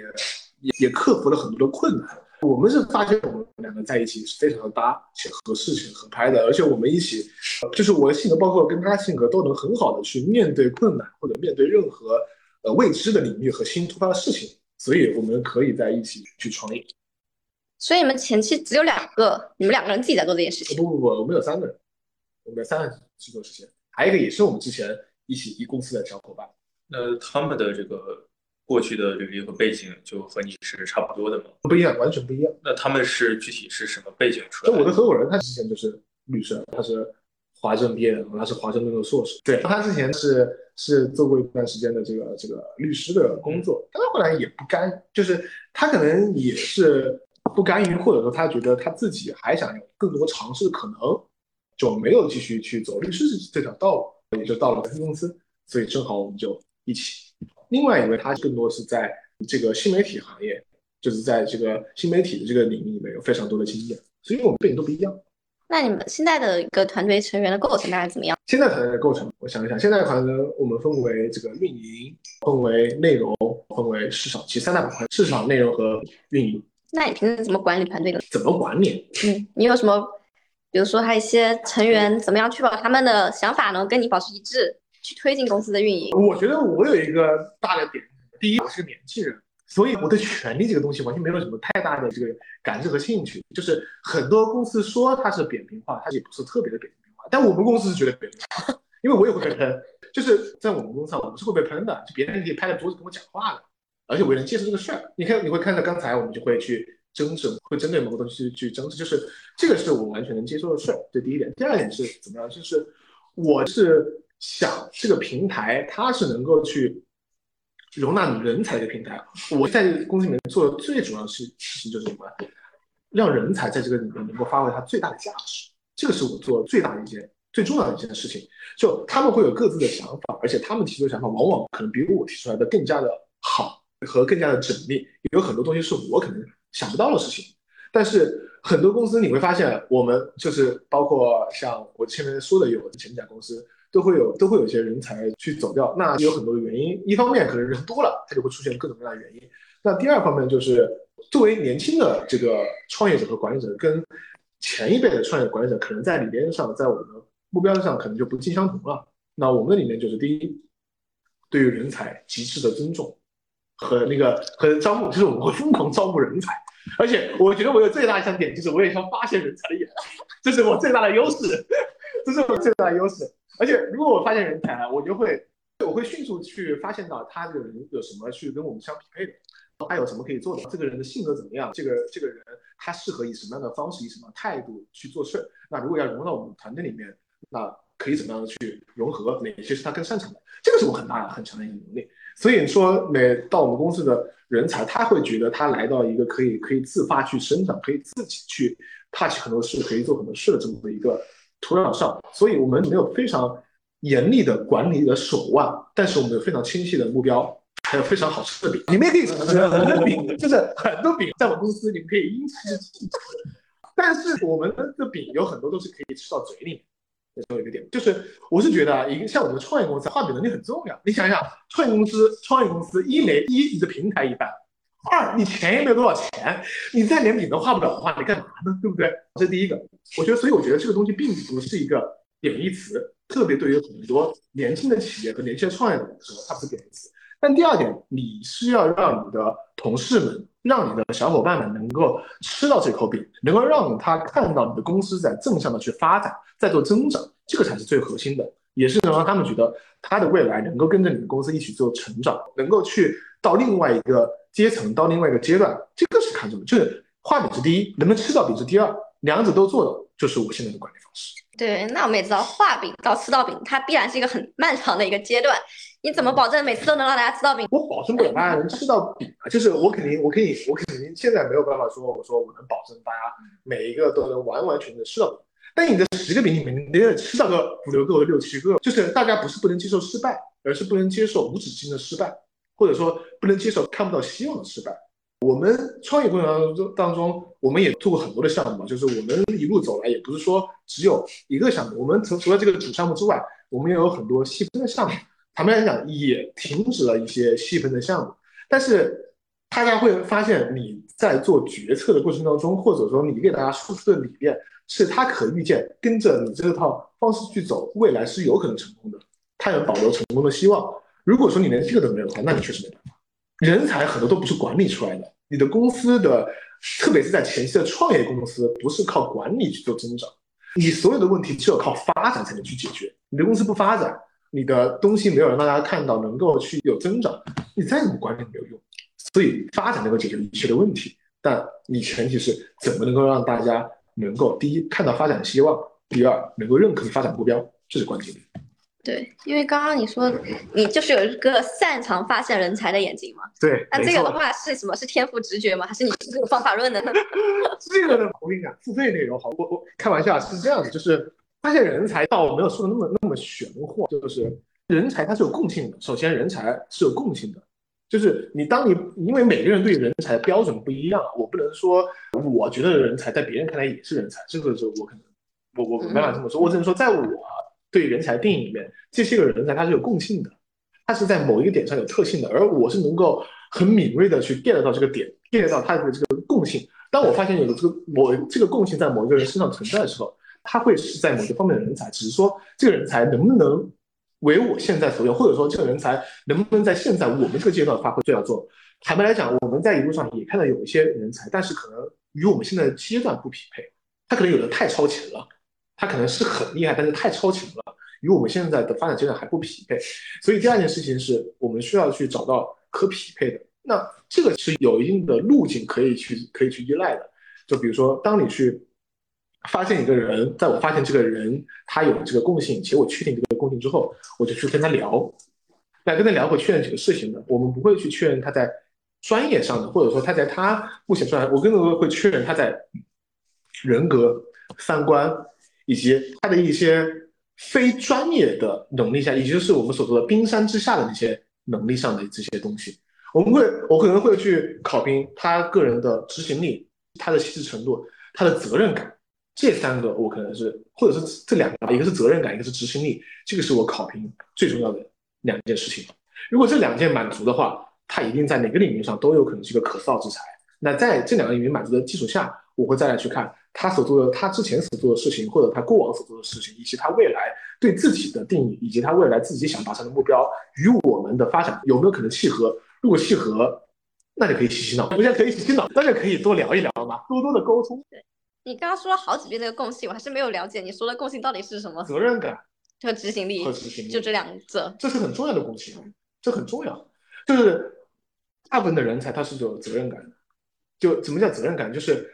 也也克服了很多的困难。我们是发现我们两个在一起是非常的搭，且合适且合拍的，而且我们一起，就是我的性格包括跟他性格都能很好的去面对困难或者面对任何呃未知的领域和新突发的事情，所以我们可以在一起去创业。所以你们前期只有两个，你们两个人自己在做这件事情？不不不，我们有三个人，我们有三个人去做事情，还有一个也是我们之前一起一公司的小伙伴。那他们的这个。过去的履历和背景就和你是差不多的吗？不一样，完全不一样。那他们是具体是什么背景出来？那我的合伙人他之前就是律师，他是华政毕业的，他是华盛顿的硕士。对，他之前是是做过一段时间的这个这个律师的工作，但他后来也不甘，就是他可能也是不甘于，或者说他觉得他自己还想有更多尝试的可能，就没有继续去走律师这条道路，也就到了公司，所以正好我们就一起。另外一位，他更多是在这个新媒体行业，就是在这个新媒体的这个领域里面有非常多的经验，所以我们背景都不一样。那你们现在的一个团队成员的构成大概怎么样？现在团队的构成，我想一想，现在团队我们分为这个运营，分为内容，分为市场，其实三大板块：市场、内容和运营。那你平时怎么管理团队的？怎么管理？嗯，你有什么，比如说他一些成员怎么样确保他们的想法能跟你保持一致？去推进公司的运营，我觉得我有一个大的点，第一，我是个年轻人，所以我对权力这个东西完全没有什么太大的这个感知和兴趣。就是很多公司说它是扁平化，它也不是特别的扁平化，但我们公司是绝对扁平化，因为我也会被喷，就是在我们公司上，我们是会被喷的，就别人可以拍着桌子跟我讲话的，而且我也能接受这个事儿。你看，你会看到刚才我们就会去争执，会针对某个东西去争执，就是这个是我完全能接受的事儿。这第一点，第二点是怎么样？就是我是。想这个平台，它是能够去容纳人才的平台。我在公司里面做的最主要事事情就是什么？让人才在这个里面能够发挥它最大的价值。这个是我做最大的一件、最重要的一件事情。就他们会有各自的想法，而且他们提出的想法往往可能比我提出来的更加的好和更加的缜密。有很多东西是我可能想不到的事情。但是很多公司你会发现，我们就是包括像我前面说的有前几家公司。都会有都会有一些人才去走掉，那有很多的原因。一方面可能人多了，它就会出现各种各样的原因。那第二方面就是作为年轻的这个创业者和管理者，跟前一辈的创业管理者可能在理念上，在我们的目标上可能就不尽相同了。那我们的理念就是第一，对于人才极致的尊重和那个和招募，就是我们会疯狂招募人才。而且我觉得我有最大一项点就是我也像发现人才的眼，这是我最大的优势，这是我最大的优势。而且，如果我发现人才，我就会，我会迅速去发现到他这个人有什么去跟我们相匹配的，他有什么可以做的，这个人的性格怎么样，这个这个人他适合以什么样的方式，以什么态度去做事。那如果要融入到我们团队里面，那可以怎么样去融合？哪些是他更擅长的？这个是我很大很强的一个能力。所以说，每到我们公司的人才，他会觉得他来到一个可以可以自发去生长，可以自己去 touch 很多事，可以做很多事的这么一个。土壤上，所以我们没有非常严厉的管理的手腕，但是我们有非常清晰的目标，还有非常好吃的饼。你们也可以吃很多饼，就是很多饼在我们公司你们可以因吃即吃。但是我们的饼有很多都是可以吃到嘴里面。最后一个点就是，我是觉得啊，一个像我们创业公司，画饼能力很重要。你想想，创业公司，创业公司一没一你的平台一般。二，你钱也没有多少钱，你再连饼都画不了的话，你干嘛呢？对不对？这是第一个。我觉得，所以我觉得这个东西并不是一个贬义词，特别对于很多年轻的企业和年轻的创业者来说，它不是贬义词。但第二点，你是要让你的同事们、让你的小伙伴们能够吃到这口饼，能够让他看到你的公司在正向的去发展，在做增长，这个才是最核心的，也是能让他们觉得他的未来能够跟着你的公司一起做成长，能够去到另外一个。阶层到另外一个阶段，这个是看重的，就是画饼是第一，能不能吃到饼是第二，两者都做的，就是我现在的管理方式。对，那我们也知道画饼到吃到饼，它必然是一个很漫长的一个阶段。你怎么保证每次都能让大家吃到饼？我保证不了大家能吃到饼啊，就是我肯定，我可以，我肯定现在没有办法说，我说我能保证大家每一个都能完完全全吃到饼。但你的十个饼里面，你得吃到个五六个或六七个，就是大家不是不能接受失败，而是不能接受无止境的失败，或者说不能接受看不到希望的失败。我们创业过程当中当中，我们也做过很多的项目，就是我们一路走来，也不是说只有一个项目。我们除除了这个主项目之外，我们也有很多细分的项目。坦白来讲，也停止了一些细分的项目。但是大家会发现，你在做决策的过程当中，或者说你给大家输出的理念，是他可预见跟着你这套方式去走，未来是有可能成功的，他有保留成功的希望。如果说你连这个都没有的话，那你确实没办法。人才很多都不是管理出来的。你的公司的，特别是在前期的创业公司，不是靠管理去做增长，你所有的问题只有靠发展才能去解决。你的公司不发展，你的东西没有让大家看到，能够去有增长，你再怎么管理没有用。所以发展能够解决一切的问题，但你前提是怎么能够让大家能够第一看到发展的希望，第二能够认可你发展目标，这是关键的。对，因为刚刚你说你就是有一个擅长发现人才的眼睛嘛。对，那这个的话是什么？是天赋直觉吗？还是你是这个方法论的呢？这个呢，我跟你讲，付费内容好，我我开玩笑是这样子，就是发现人才倒没有说的那么那么玄乎，就是人才它是有共性的。首先，人才是有共性的，就是你当你因为每个人对人才的标准不一样，我不能说我觉得人才在别人看来也是人才，这个是我可能我我没办法这么说，我只能说在我。对人才定义里面，这些个人才他是有共性的，他是在某一个点上有特性的，而我是能够很敏锐的去 get 到这个点，get 到他的这个共性。当我发现有这个某这个共性在某一个人身上存在的时候，他会是在某个方面的人才，只是说这个人才能不能为我现在所用，或者说这个人才能不能在现在我们这个阶段发挥最大作用。坦白来讲，我们在一路上也看到有一些人才，但是可能与我们现在的阶段不匹配，他可能有的太超前了。他可能是很厉害，但是太超前了，与我们现在的发展阶段还不匹配。所以第二件事情是我们需要去找到可匹配的。那这个是有一定的路径可以去可以去依赖的。就比如说，当你去发现一个人，在我发现这个人他有这个共性，且我确定这个共性之后，我就去跟他聊，来跟他聊会确认几个事情的。我们不会去确认他在专业上的，或者说他在他目前状态，我更多会确认他在人格、三观。以及他的一些非专业的能力下，也就是我们所说的冰山之下的那些能力上的这些东西，我们会，我可能会去考评他个人的执行力、他的细致程度、他的责任感，这三个我可能是，或者是这两个，一个是责任感，一个是执行力，这个是我考评最重要的两件事情。如果这两件满足的话，他一定在哪个领域上都有可能是一个可造之才。那在这两个领域满足的基础下，我会再来去看。他所做的，他之前所做的事情，或者他过往所做的事情，以及他未来对自己的定义，以及他未来自己想达成的目标，与我们的发展有没有可能契合？如果契合，那就可以洗洗脑，不是可以洗洗脑，那就可以多聊一聊嘛，多多的沟通。对你刚刚说了好几遍那个共性，我还是没有了解你说的共性到底是什么？责任感和执行力，和执行力，就这两者，这是很重要的共性，这很重要。就是大部分的人才他是有责任感的，就怎么叫责任感？就是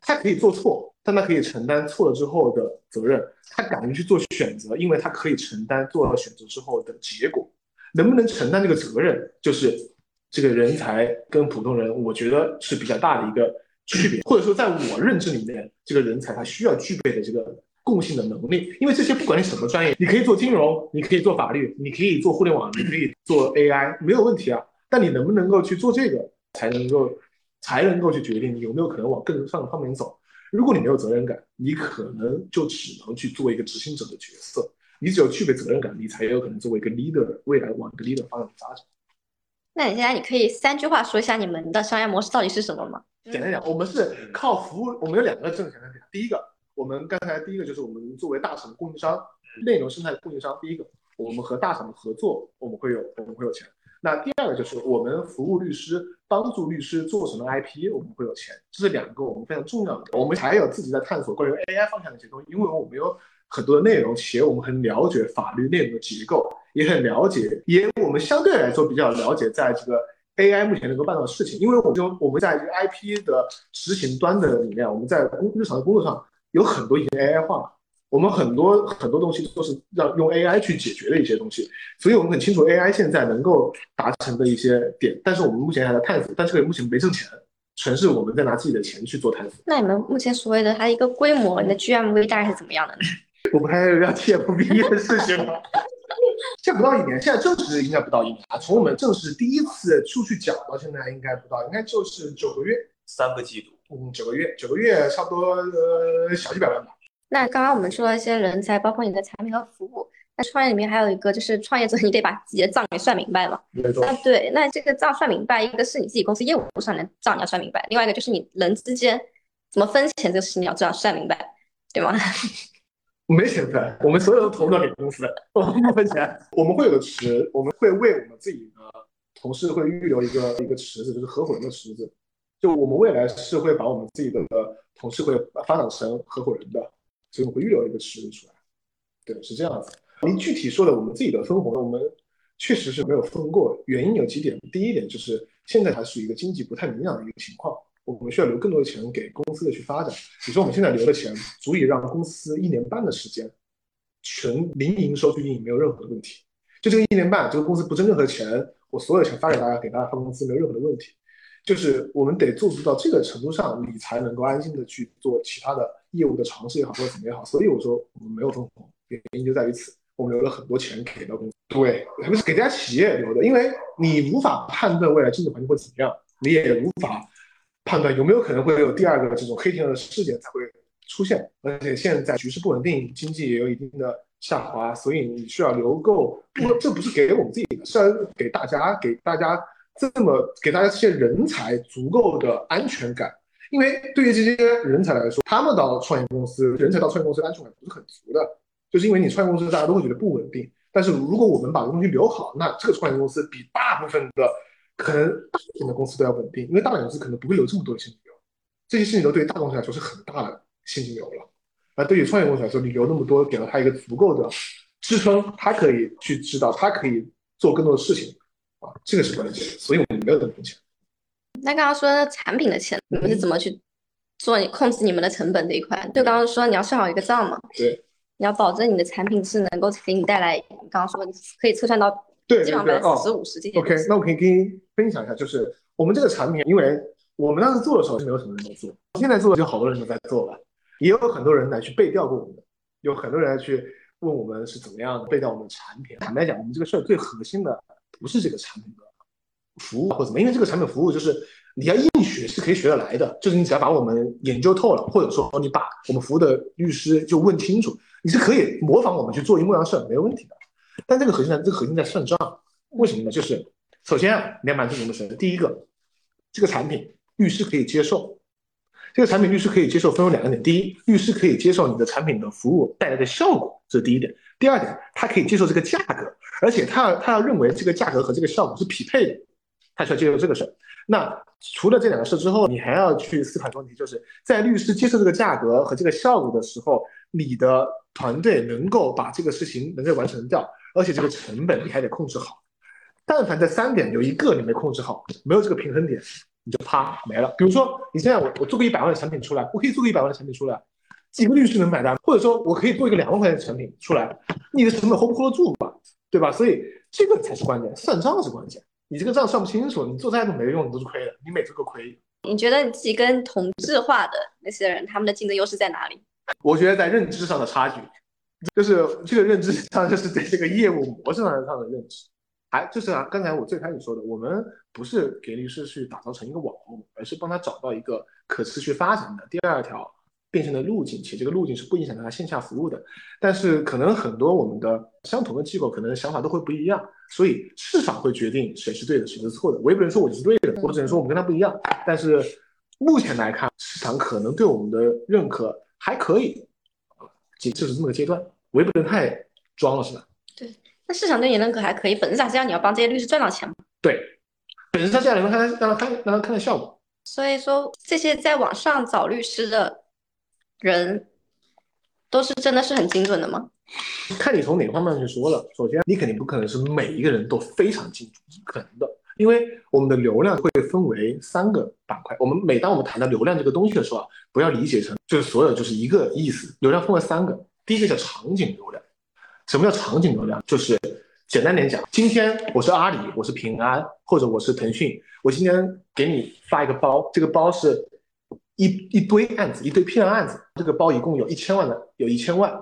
他可以做错。但他可以承担错了之后的责任，他敢于去做选择，因为他可以承担做了选择之后的结果。能不能承担这个责任，就是这个人才跟普通人，我觉得是比较大的一个区别。或者说，在我认知里面，这个人才他需要具备的这个共性的能力，因为这些不管你什么专业，你可以做金融，你可以做法律，你可以做互联网，你可以做 AI，没有问题啊。但你能不能够去做这个，才能够才能够去决定你有没有可能往更上的方面走。如果你没有责任感，你可能就只能去做一个执行者的角色。你只有具备责任感，你才有可能作为一个 leader，未来往一个 leader 方向去发展。那你现在你可以三句话说一下你们的商业模式到底是什么吗？简单讲，我们是靠服务。我们有两个挣钱的点。第一个，我们刚才第一个就是我们作为大厂的供应商，内容生态的供应商。第一个，我们和大厂的合作，我们会有我们会有钱。那第二个就是我们服务律师，帮助律师做什么 IP，我们会有钱。这是两个我们非常重要的。我们还有自己在探索关于 AI 方向的一些东西，因为我们有很多的内容，且我们很了解法律内容的结构，也很了解，也我们相对来说比较了解在这个 AI 目前能够办到的事情，因为我们就我们在 IP 的执行端的里面，我们在工日常的工作上有很多已经 AI 化了。我们很多很多东西都是让用 AI 去解决的一些东西，所以我们很清楚 AI 现在能够达成的一些点，但是我们目前还在探索，但这个目前没挣钱，全是我们在拿自己的钱去做探索。那你们目前所谓的它一个规模，你的 GMV 大概是怎么样的呢？我们还要 TFP 的事情吗？现在不到一年，现在正式应该不到一年啊。从我们正式第一次出去讲到现在，应该不到，应该就是九个月，三个季度，嗯，九个月，九个月差不多呃小几百万吧。那刚刚我们说了一些人才，包括你的产品和服务。那创业里面还有一个就是创业者，你得把自己的账给算明白嘛。没错。那对，那这个账算明白，一个是你自己公司业务上的账你要算明白，另外一个就是你人之间怎么分钱这个事情你要这样算明白，对吗？没钱分，我们所有的投入都给公司，我们不分钱。我们会有个池，我们会为我们自己的同事会预留一个一个池子，就是合伙人的池子。就我们未来是会把我们自己的同事会发展成合伙人的。所以我们会预留一个池子出来，对，是这样子。您具体说的我们自己的分红，我们确实是没有分过。原因有几点，第一点就是现在还是一个经济不太明朗的一个情况，我们需要留更多的钱给公司的去发展。比如说我们现在留的钱，足以让公司一年半的时间纯零营收去运营，没有任何的问题。就这个一年半，这个公司不挣任何钱，我所有的钱发给大家，给大家发工资，没有任何的问题。就是我们得做足到这个程度上，你才能够安心的去做其他的业务的尝试也好，或者怎么也好。所以我说我们没有分红，原因就在于此。我们留了很多钱给到公司，对，特别是给这家企业留的，因为你无法判断未来经济环境会怎么样，你也无法判断有没有可能会有第二个这种黑天鹅事件才会出现。而且现在局势不稳定，经济也有一定的下滑，所以你需要留够。不，这不是给我们自己的，是要给大家，给大家。这么给大家这些人才足够的安全感，因为对于这些人才来说，他们到创业公司，人才到创业公司安全感不是很足的，就是因为你创业公司大家都会觉得不稳定。但是如果我们把东西留好，那这个创业公司比大部分的可能大型的公司都要稳定，因为大公司可能不会有这么多的现金流，这些事情都对于大公司来说是很大的现金流了。而对于创业公司来说，你留那么多，给了他一个足够的支撑，他可以去知道，他可以做更多的事情。啊，这个是关键，所以我们没有那么多钱。那刚刚说的产品的钱，你们是怎么去做？你控制你们的成本这一块？就刚刚说你要算好一个账嘛？对。你要保证你的产品是能够给你带来，你刚刚说你可以测算到对基本上百分之四十五十这些。OK，那我可以跟你分享一下，就是我们这个产品，因为我们当时做的时候是没有什么人在做，现在做的就好多人都在做了，也有很多人来去背调过我们，有很多人来去问我们是怎么样背调我们的产品。坦白讲，我们这个事儿最核心的。不是这个产品的服务或怎么，因为这个产品服务就是你要硬学是可以学得来的，就是你只要把我们研究透了，或者说你把我们服务的律师就问清楚，你是可以模仿我们去做一模一样事儿，没问题的。但这个核心在，这个核心在算账，为什么呢？就是首先你要满足什么事？第一个，这个产品律师可以接受，这个产品律师可以接受，分为两个点：第一，律师可以接受你的产品的服务带来的效果，这是第一点；第二点，他可以接受这个价格。而且他要他要认为这个价格和这个效果是匹配的，他需要接受这个事儿。那除了这两个事之后，你还要去思考一个问题，就是在律师接受这个价格和这个效果的时候，你的团队能够把这个事情能够完成掉，而且这个成本你还得控制好。但凡这三点有一个你没控制好，没有这个平衡点，你就啪没了。比如说你现在我我做个一百万的产品出来，我可以做个一百万的产品出来，几个律师能买单？或者说我可以做一个两万块钱的产品出来，你的成本 hold 不 hold 得住吧？对吧？所以这个才是关键，算账是关键。你这个账算不清楚，你做再多没用，你都是亏的，你每次都亏。你觉得你自己跟同质化的那些人，他们的竞争优势在哪里？我觉得在认知上的差距，就是这个认知上，就是对这个业务模式上的认知。还就是啊，刚才我最开始说的，我们不是给律师去打造成一个网红，而是帮他找到一个可持续发展的第二条。变现的路径，且这个路径是不影响他线下服务的。但是可能很多我们的相同的机构，可能想法都会不一样，所以市场会决定谁是对的，谁是错的。我也不能说我是对的，我只能说我们跟他不一样。但是目前来看，市场可能对我们的认可还可以，就是这么个阶段。我也不能太装了，是吧？对，那市场对你认可还可以，本质上是要你要帮这些律师赚到钱嘛？对，本质上是要你们看让他看让他看到效果。所以说，这些在网上找律师的。人都是真的是很精准的吗？看你从哪个方面去说了。首先，你肯定不可能是每一个人都非常精准，不可能的。因为我们的流量会分为三个板块。我们每当我们谈到流量这个东西的时候啊，不要理解成就是所有就是一个意思。流量分为三个，第一个叫场景流量。什么叫场景流量？就是简单点讲，今天我是阿里，我是平安，或者我是腾讯，我今天给你发一个包，这个包是一一堆案子，一堆批量案子，这个包一共有一千万的，有一千万，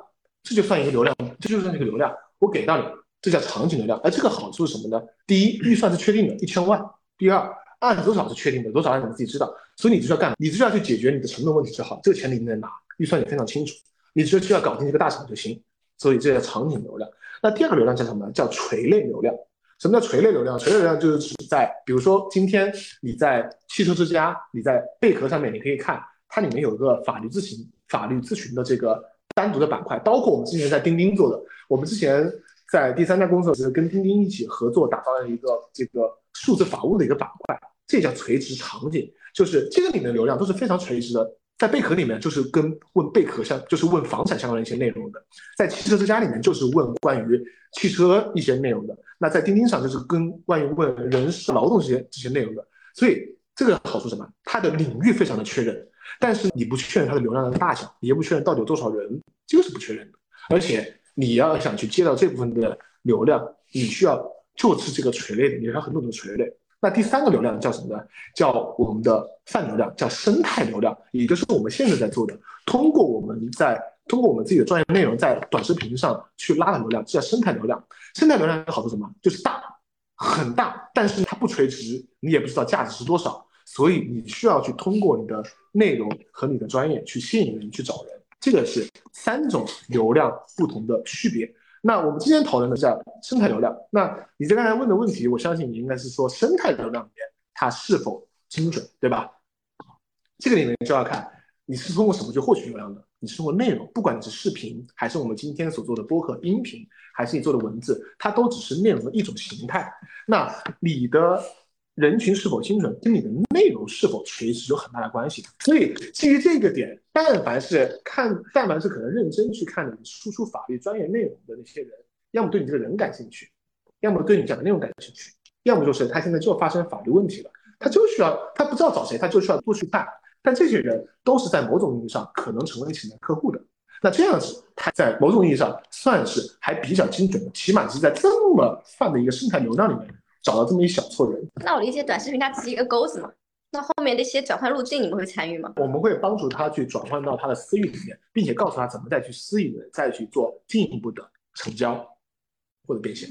这就算一个流量，这就算一个流量，我给到你。这叫场景流量，而这个好处是什么呢？第一，预算是确定的，一千万；第二，案子多少是确定的，多少案子你自己知道，所以你就要干，你就要去解决你的成本问题就好。这个钱你在哪，预算也非常清楚，你只需要搞定这个大厂就行。所以这叫场景流量。那第二个流量叫什么呢？叫垂类流量。什么叫垂类流量？垂类流量就是指在，比如说今天你在汽车之家，你在贝壳上面，你可以看它里面有个法律咨询、法律咨询的这个单独的板块，包括我们之前在钉钉做的，我们之前。在第三家公司是跟钉钉一起合作打造了一个这个数字法务的一个板块，这叫垂直场景，就是这个里面的流量都是非常垂直的。在贝壳里面就是跟问贝壳相，就是问房产相关的一些内容的；在汽车之家里面就是问关于汽车一些内容的。那在钉钉上就是跟关于问人事劳动这些这些内容的。所以这个好处什么？它的领域非常的确认，但是你不确认它的流量的大小，你也不确认到底有多少人，这个是不确认的，而且。你要想去接到这部分的流量，你需要就是这个垂类的，你要很多种垂类。那第三个流量叫什么呢？叫我们的泛流量，叫生态流量，也就是我们现在在做的，通过我们在通过我们自己的专业内容在短视频上去拉的流量，这叫生态流量。生态流量的好处什么？就是大，很大，但是它不垂直，你也不知道价值是多少，所以你需要去通过你的内容和你的专业去吸引人去找人。这个是三种流量不同的区别。那我们今天讨论的叫生态流量。那你在刚才问的问题，我相信你应该是说生态流量里面它是否精准，对吧？这个里面就要看你是通过什么去获取流量的。你是通过内容，不管你是视频，还是我们今天所做的播客音频，还是你做的文字，它都只是内容的一种形态。那你的。人群是否精准，跟你的内容是否垂直有很大的关系。所以基于这个点，但凡是看，但凡是可能认真去看你输出法律专业内容的那些人，要么对你这个人感兴趣，要么对你讲的内容感兴趣，要么就是他现在就发生法律问题了，他就需要他不知道找谁，他就需要多去看。但这些人都是在某种意义上可能成为潜在客户的。那这样子，他在某种意义上算是还比较精准的，起码是在这么泛的一个生态流量里面。找到这么一小撮人，那我理解短视频它只是一个钩子嘛？那后面那些转换路径你们会参与吗？我们会帮助他去转换到他的私域里面，并且告诉他怎么再去私域的再去做进一步的成交或者变现。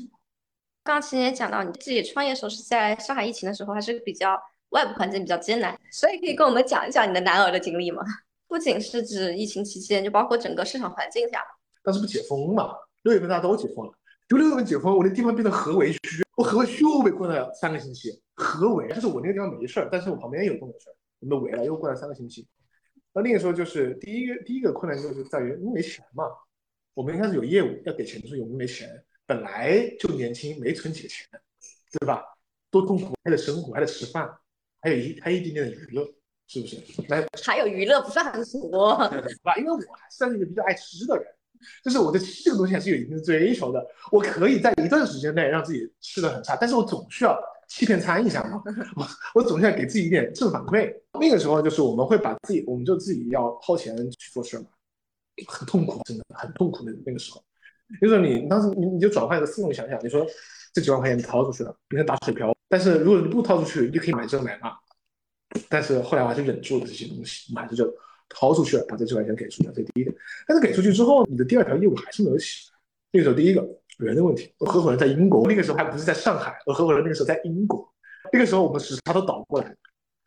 刚刚其实也讲到，你自己创业时候是在上海疫情的时候，还是比较外部环境比较艰难，所以可以跟我们讲一讲你的男儿的经历吗？不仅是指疫情期间，就包括整个市场环境下。当时不解封嘛？六月份大家都解封了。就六月份解封，我那地方变成合围区，我合围又被困了三个星期。合围就是我那个地方没事儿，但是我旁边有这么事儿，我们都围了，又关了三个星期。那那个时候就是第一个第一个困难就是在于因为没钱嘛，我们一开始有业务要给钱的时候我们没钱，本来就年轻没存几个钱，对吧？多痛苦，还得生活，还得吃饭，还有一还有一点点的娱乐，是不是？来还有娱乐不算很多，对吧？因为我还算是一个比较爱吃的人。就是我对吃这个东西还是有一定的追求的。我可以在一段时间内让自己吃的很差，但是我总需要欺骗餐一下嘛。我我总是要给自己一点正反馈。那个时候就是我们会把自己，我们就自己要掏钱去做事嘛，很痛苦，真的很痛苦的那个时候。就是你当时你你就转换一个思路想想，你说这几万块钱你掏出去了，你能打水漂。但是如果你不掏出去，你就可以买这买那。但是后来我还是忍住了这些东西，我还是就。掏出去了，把这几块钱给出去，这是第一个。但是给出去之后，你的第二条业务还是没有起来。那个时候，第一个人的问题，我合伙人在英国，那个时候还不是在上海，我合伙人那个时候在英国。那个时候我们时差都倒过来，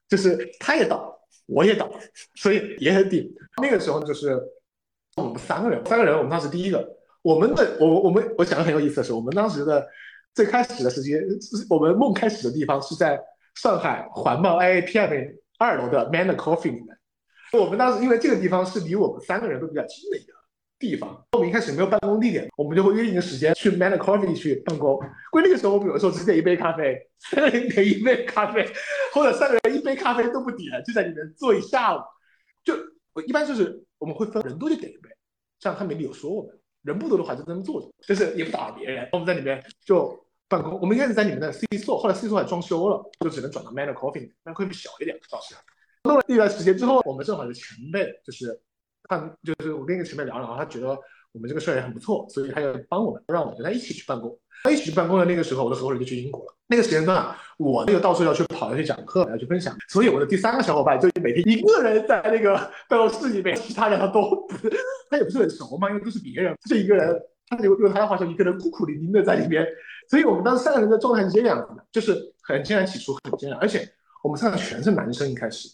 就是他也倒，我也倒，所以也很顶。那个时候就是我们三个人，三个人，我们当时第一个，我们的我我们我讲的很有意思的是，我们当时的最开始的时间，我们梦开始的地方是在上海环贸 IAPM 二楼的 Man Coffee 里面。我们当时因为这个地方是离我们三个人都比较近的一个地方，我们一开始没有办公地点，我们就会约一个时间去 Man Coffee 去办公。关键那个时候，我们有时候只点一杯咖啡，三个人点一杯咖啡，或者三个人一杯咖啡都不点，就在里面坐一下午。就我一般就是我们会分人多就点一杯，这样他没理由说我们；人不多的话就在那坐着，就是也不打扰别人。我们在里面就办公，我们一开始在里面的 C store，后来 C store 还装修了，就只能转到 Man Coffee，Man Coffee 小一点，倒是。弄了一段时间之后，我们正好有前辈，就是看，就是我跟一个前辈聊，然后他觉得我们这个事儿也很不错，所以他就帮我们，让我跟他一起去办公。他一起去办公的那个时候，我的合伙人就去英国了。那个时间段，我那个到处要去跑，要去讲课，要去分享，所以我的第三个小伙伴就每天一个人在那个办公室里面，其他人他都不是，他也不是很熟嘛，因为都是别人，就一个人，他就用他的话说，一个人孤苦伶仃的在里面。所以我们当时三个人的状态是这样子的，就是很艰难起初，很艰难，而且我们三个全是男生，一开始。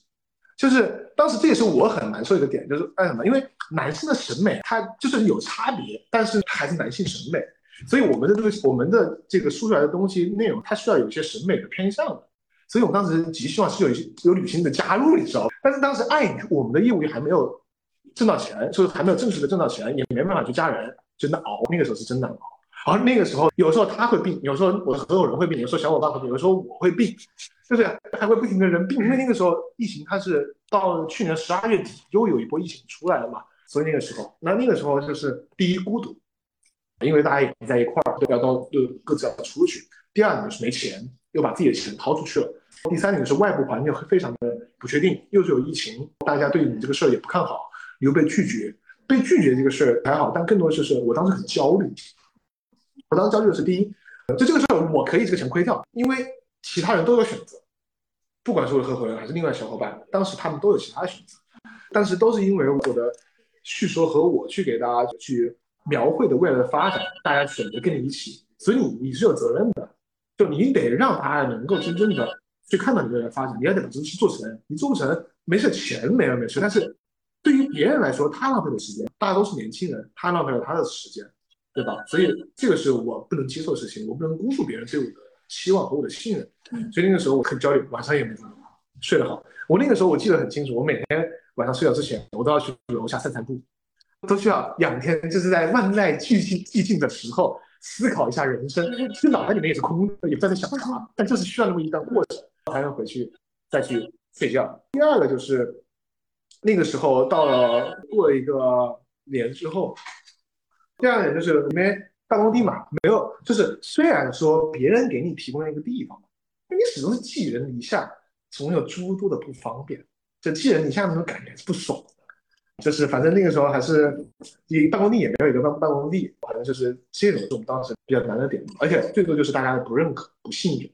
就是当时这也是我很难受一个点，就是为什么？因为男性的审美他就是有差别，但是还是男性审美，所以我们的这个我们的这个输出来的东西内容，它需要有一些审美的偏向的。所以我们当时极希望是有一些有女性的加入，你知道但是当时碍于我们的业务还没有挣到钱，就是还没有正式的挣到钱，也没办法去加人，真的熬。那个时候是真的熬。而那个时候，有时候他会病，有时候我的合伙人会病，有时候小伙伴会病，有时候我会病，就是还会不停的人病。因为那个时候疫情它是到去年十二月底又有一波疫情出来了嘛，所以那个时候，那那个时候就是第一孤独，因为大家也在一块儿，都要到就各自要出去。第二呢是没钱，又把自己的钱掏出去了。第三点是外部环境非常的不确定，又是有疫情，大家对你这个事儿也不看好，又被拒绝。被拒绝这个事儿还好，但更多的就是我当时很焦虑。我当时焦虑的是，第一，就这个事儿我可以这个钱亏掉，因为其他人都有选择，不管是我的合伙人还是另外小伙伴，当时他们都有其他选择，但是都是因为我的叙说和我去给大家去描绘的未来的发展，大家选择跟你一起，所以你你是有责任的，就你得让大家能够真正的去看到你未来的发展，你要得把这事做成，你做不成没事，钱没了没事，但是对于别人来说，他浪费的时间，大家都是年轻人，他浪费了他的时间。对吧？所以这个是我不能接受的事情，我不能辜负别人对我的期望和我的信任。所以那个时候我很焦虑，晚上也没怎么睡得好。我那个时候我记得很清楚，我每天晚上睡觉之前，我都要去楼下散散步，都需要仰天，就是在万籁俱寂寂静的时候思考一下人生。其实脑袋里面也是空的，也不在想啥，但就是需要那么一段过程，才能回去再去睡觉。第二个就是那个时候到了过了一个年之后。第二点就是因为办公地嘛，没有，就是虽然说别人给你提供了一个地方，那你始终是寄人篱下，总有诸多的不方便。就寄人篱下那种感觉是不爽的。就是反正那个时候还是你办公地也没有一个办办公地，反正就是这种是我们当时比较难的点。而且最多就是大家的不认可、不信任，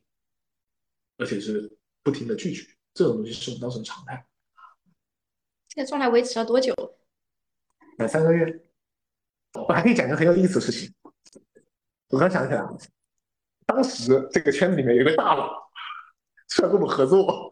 而且是不停的拒绝，这种东西是我们当时的常态。这个状态维持了多久？两三个月。我还可以讲一个很有意思的事情。我刚想起来，当时这个圈子里面有个大佬出来跟我们合作。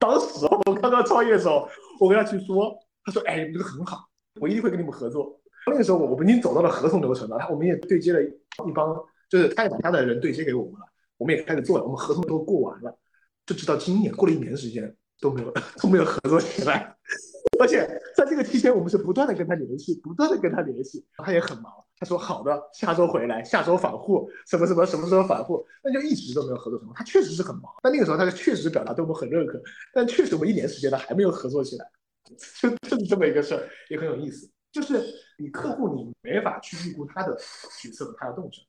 当时我刚刚创业的时候，我跟他去说，他说：“哎，你们这个很好，我一定会跟你们合作。”那个时候我们已经走到了合同流程了，我们也对接了一帮，就是他也把他的人对接给我们了，我们也开始做了，我们合同都过完了，就直到今年过了一年时间都没有都没有合作起来。而且在这个期间，我们是不断的跟他联系，不断的跟他联系，他也很忙。他说好的，下周回来，下周返沪，什么什么什么时候返沪，那就一直都没有合作成功。他确实是很忙，但那个时候他确实表达对我们很认可，但确实我们一年时间了还没有合作起来，就就是这么一个事儿，也很有意思。就是你客户你没法去预估他的决策和他的动向。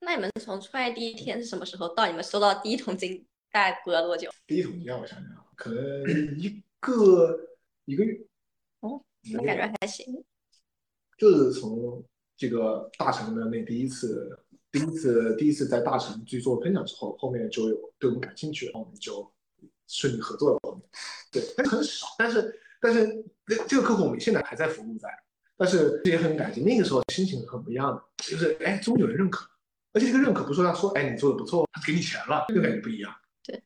那你们从创业第一天是什么时候到你们收到第一桶金，大概过了多久？第一桶金让，我想想，可能 一个一个月。哦，我感觉还行。就是从这个大成的那第一次、第一次、第一次在大成去做分享之后，后面就有对我们感兴趣然后，我们就顺利合作了。后面对，但是很少，但是但是这个客户我们现在还在服务在，但是也很感激。那个时候心情很不一样的，就是哎，终于有人认可，而且这个认可不是说他说哎你做的不错，他给你钱了，这个感觉不一样。对，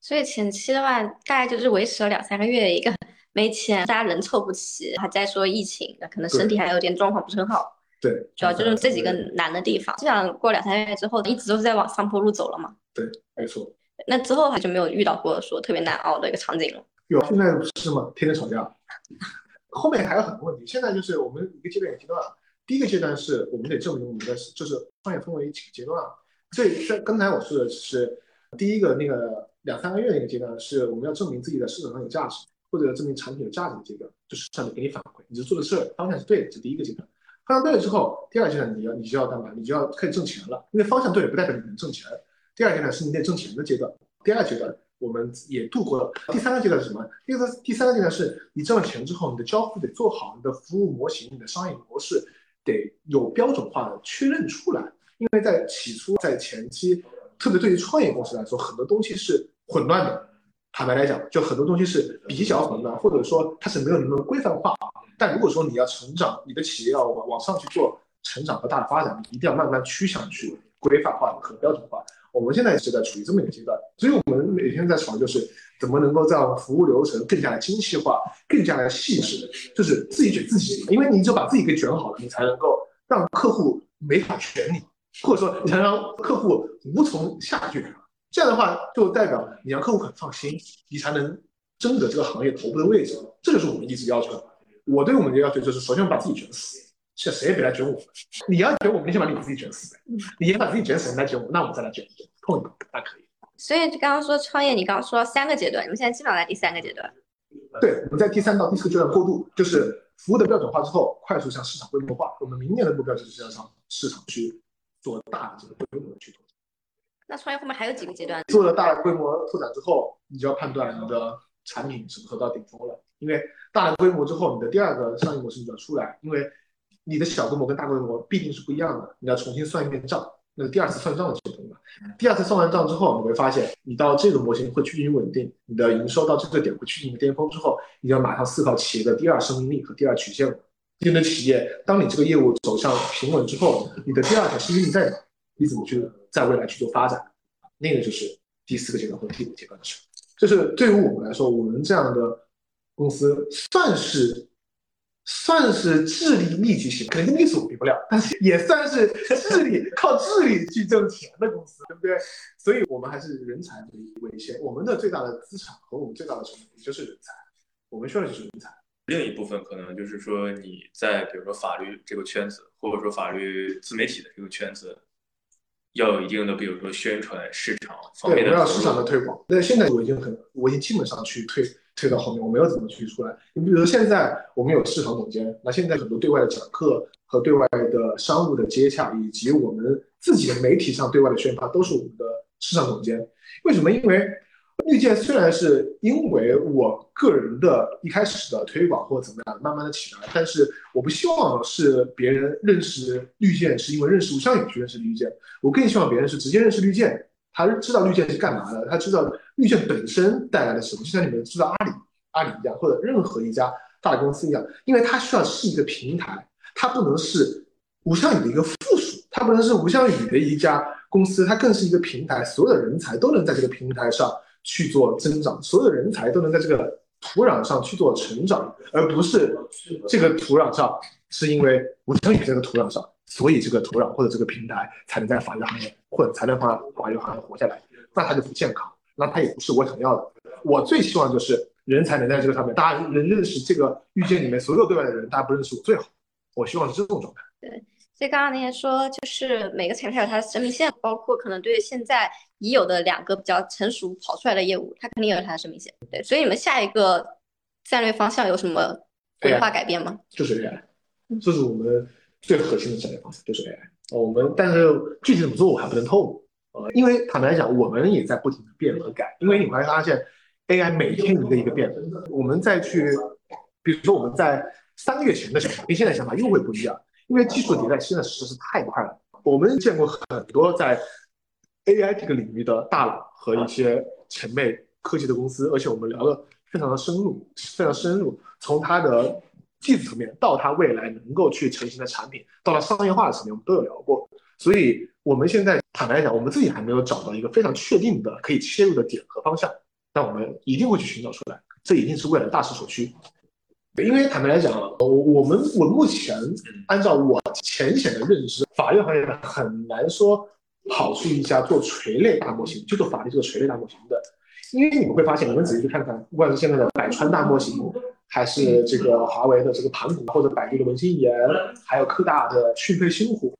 所以前期的话，大概就是维持了两三个月一个。没钱，大家人凑不齐，还在说疫情，可能身体还有点状况不是很好。对，主要就是这几个难的地方。基本上过两三个月之后，一直都是在往上坡路走了嘛。对，没错。那之后还就没有遇到过说特别难熬的一个场景了。有，现在不是吗？天天吵架。后面还有很多问题。现在就是我们一个阶段也提到了，第一个阶段是我们得证明我们的就是创业分为几个阶段。所以在刚才我说的是第一个那个两三个月的一个阶段，是我们要证明自己的市场上有价值。或者证明产品有价值的阶段，就是上面给你反馈，你是做的事儿方向是对的，这第一个阶段。方向对了之后，第二阶段你要你就要干嘛？你就要开始挣钱了。因为方向对了，不代表你能挣钱。第二阶段是你得挣钱的阶段。第二阶段我们也度过了。第三个阶段是什么？第三第三个阶段是你挣了钱之后，你的交付得做好，你的服务模型、你的商业模式得有标准化的确认出来。因为在起初在前期，特别对于创业公司来说，很多东西是混乱的。坦白来讲，就很多东西是比较混乱，或者说它是没有那么规范化。但如果说你要成长，你的企业要往往上去做成长和大的发展，你一定要慢慢趋向去规范化和标准化。我们现在是在处于这么一个阶段，所以我们每天在吵就是怎么能够让服务流程更加的精细化、更加的细致，就是自己卷自己，因为你只有把自己给卷好了，你才能够让客户没法卷你，或者说你才能让客户无从下卷。这样的话，就代表你让客户很放心，你才能争得这个行业头部的位置。这就是我们一直要求的。我对我们的要求就是，首先把自己卷死，是谁也别来卷我们。你要卷我们，你先把你自己卷死呗。你先把自己卷死，你来卷我，那我们再来卷一卷，碰一碰，那可以。所以刚刚说创业，你刚刚说三个阶段，你们现在基本上在第三个阶段。对，我们在第三到第四个阶段过渡，就是服务的标准化之后，快速向市场规模化。我们明年的目标就是要向市场去做大的这个规模的去拓展。那创业后面还有几个阶段？做了大规模拓展之后，你就要判断你的产品是不是到顶峰了。因为大的规模之后，你的第二个商业模式就要出来。因为你的小规模跟大规模必定是不一样的，你要重新算一遍账。那个第二次算账的阶段嘛。第二次算完账之后，你会发现你到这个模型会趋于稳定，你的营收到这个点会趋近于巅峰之后，你要马上思考企业的第二生命力和第二曲线了。你的企业，当你这个业务走向平稳之后，你的第二条生命力在哪？你怎么去在未来去做发展？那个就是第四个阶段或第五阶段的事。就是对于我们来说，我们这样的公司算是算是智力密集型，可能跟秘书比不了，但是也算是智力靠智力去挣钱的公司，对不对？所以我们还是人才为为先。我们的最大的资产和我们最大的成本就是人才，我们需要的就是人才。另一部分可能就是说你在比如说法律这个圈子，或者说法律自媒体的这个圈子。要有一定的，比如说宣传市场方面的，对，我要市场的推广。那现在我已经很，我已经基本上去推推到后面，我没有怎么去出来。你比如现在我们有市场总监，那现在很多对外的讲课和对外的商务的接洽，以及我们自己的媒体上对外的宣发，都是我们的市场总监。为什么？因为。绿箭虽然是因为我个人的一开始的推广或怎么样，慢慢的起来，但是我不希望是别人认识绿箭是因为认识吴向宇去认识绿箭，我更希望别人是直接认识绿箭，他知道绿箭是干嘛的，他知道绿箭本身带来的什么，就像你们知道阿里阿里一样，或者任何一家大公司一样，因为它需要是一个平台，它不能是吴向宇的一个附属，它不能是吴向宇的一家公司，它更是一个平台，所有的人才都能在这个平台上。去做增长，所有的人才都能在这个土壤上去做成长，而不是这个土壤上是因为吴成宇这个土壤上，所以这个土壤或者这个平台才能在法律行业混，才能把法律行业活下来，那它就不健康，那它也不是我想要的。我最希望就是人才能在这个上面，大家能认识这个遇见里面所有对外的人，大家不认识我最好。我希望是这种状态。对。所以刚刚您也说，就是每个产品有它的生命线，包括可能对现在已有的两个比较成熟跑出来的业务，它肯定有它的生命线。对，所以你们下一个战略方向有什么规划改变吗？就是 AI，这是我们最核心的战略方向，就是 AI。我们但是具体怎么做我还不能透露，呃，因为坦白讲，我们也在不停的变和改，因为你会发现 AI 每天一个一个变，我们再去，比如说我们在三个月前的想法，跟现在想法又会不一样。因为技术迭代现在实在是太快了，我们见过很多在 AI 这个领域的大佬和一些前辈科技的公司，而且我们聊的非常的深入，非常深入。从他的技术层面到它未来能够去成型的产品，到了商业化的层面，我们都有聊过。所以，我们现在坦白讲，我们自己还没有找到一个非常确定的可以切入的点和方向，但我们一定会去寻找出来，这一定是未来大势所趋。因为坦白来讲，我我们我目前按照我浅显的认知，法律行业很难说跑出一家做垂类大模型，就做法律这个垂类大模型的。因为你们会发现，你们仔细去看看，不管是现在的百川大模型，还是这个华为的这个盘古，或者百度的文心一言，还有科大的讯飞星火，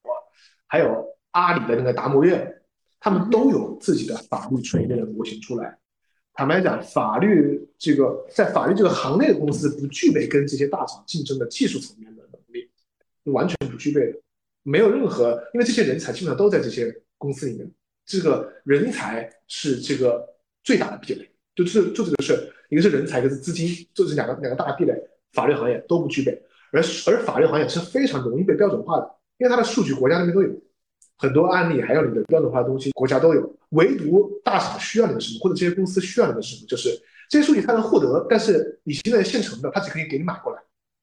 还有阿里的那个达摩院，他们都有自己的法律垂类的模型出来。坦白讲，法律这个在法律这个行内的公司不具备跟这些大厂竞争的技术层面的能力，完全不具备的，没有任何，因为这些人才基本上都在这些公司里面，这个人才是这个最大的壁垒，就这就这个事，一个是人才，一个是资金，这是两个两个大壁垒，法律行业都不具备，而而法律行业是非常容易被标准化的，因为它的数据国家那边都有，很多案例还有你的标准化的东西国家都有，唯独大厂需要你的什么，或者这些公司需要你的什么，就是这些数据它能获得，但是你现在现成的，它只可以给你买过来，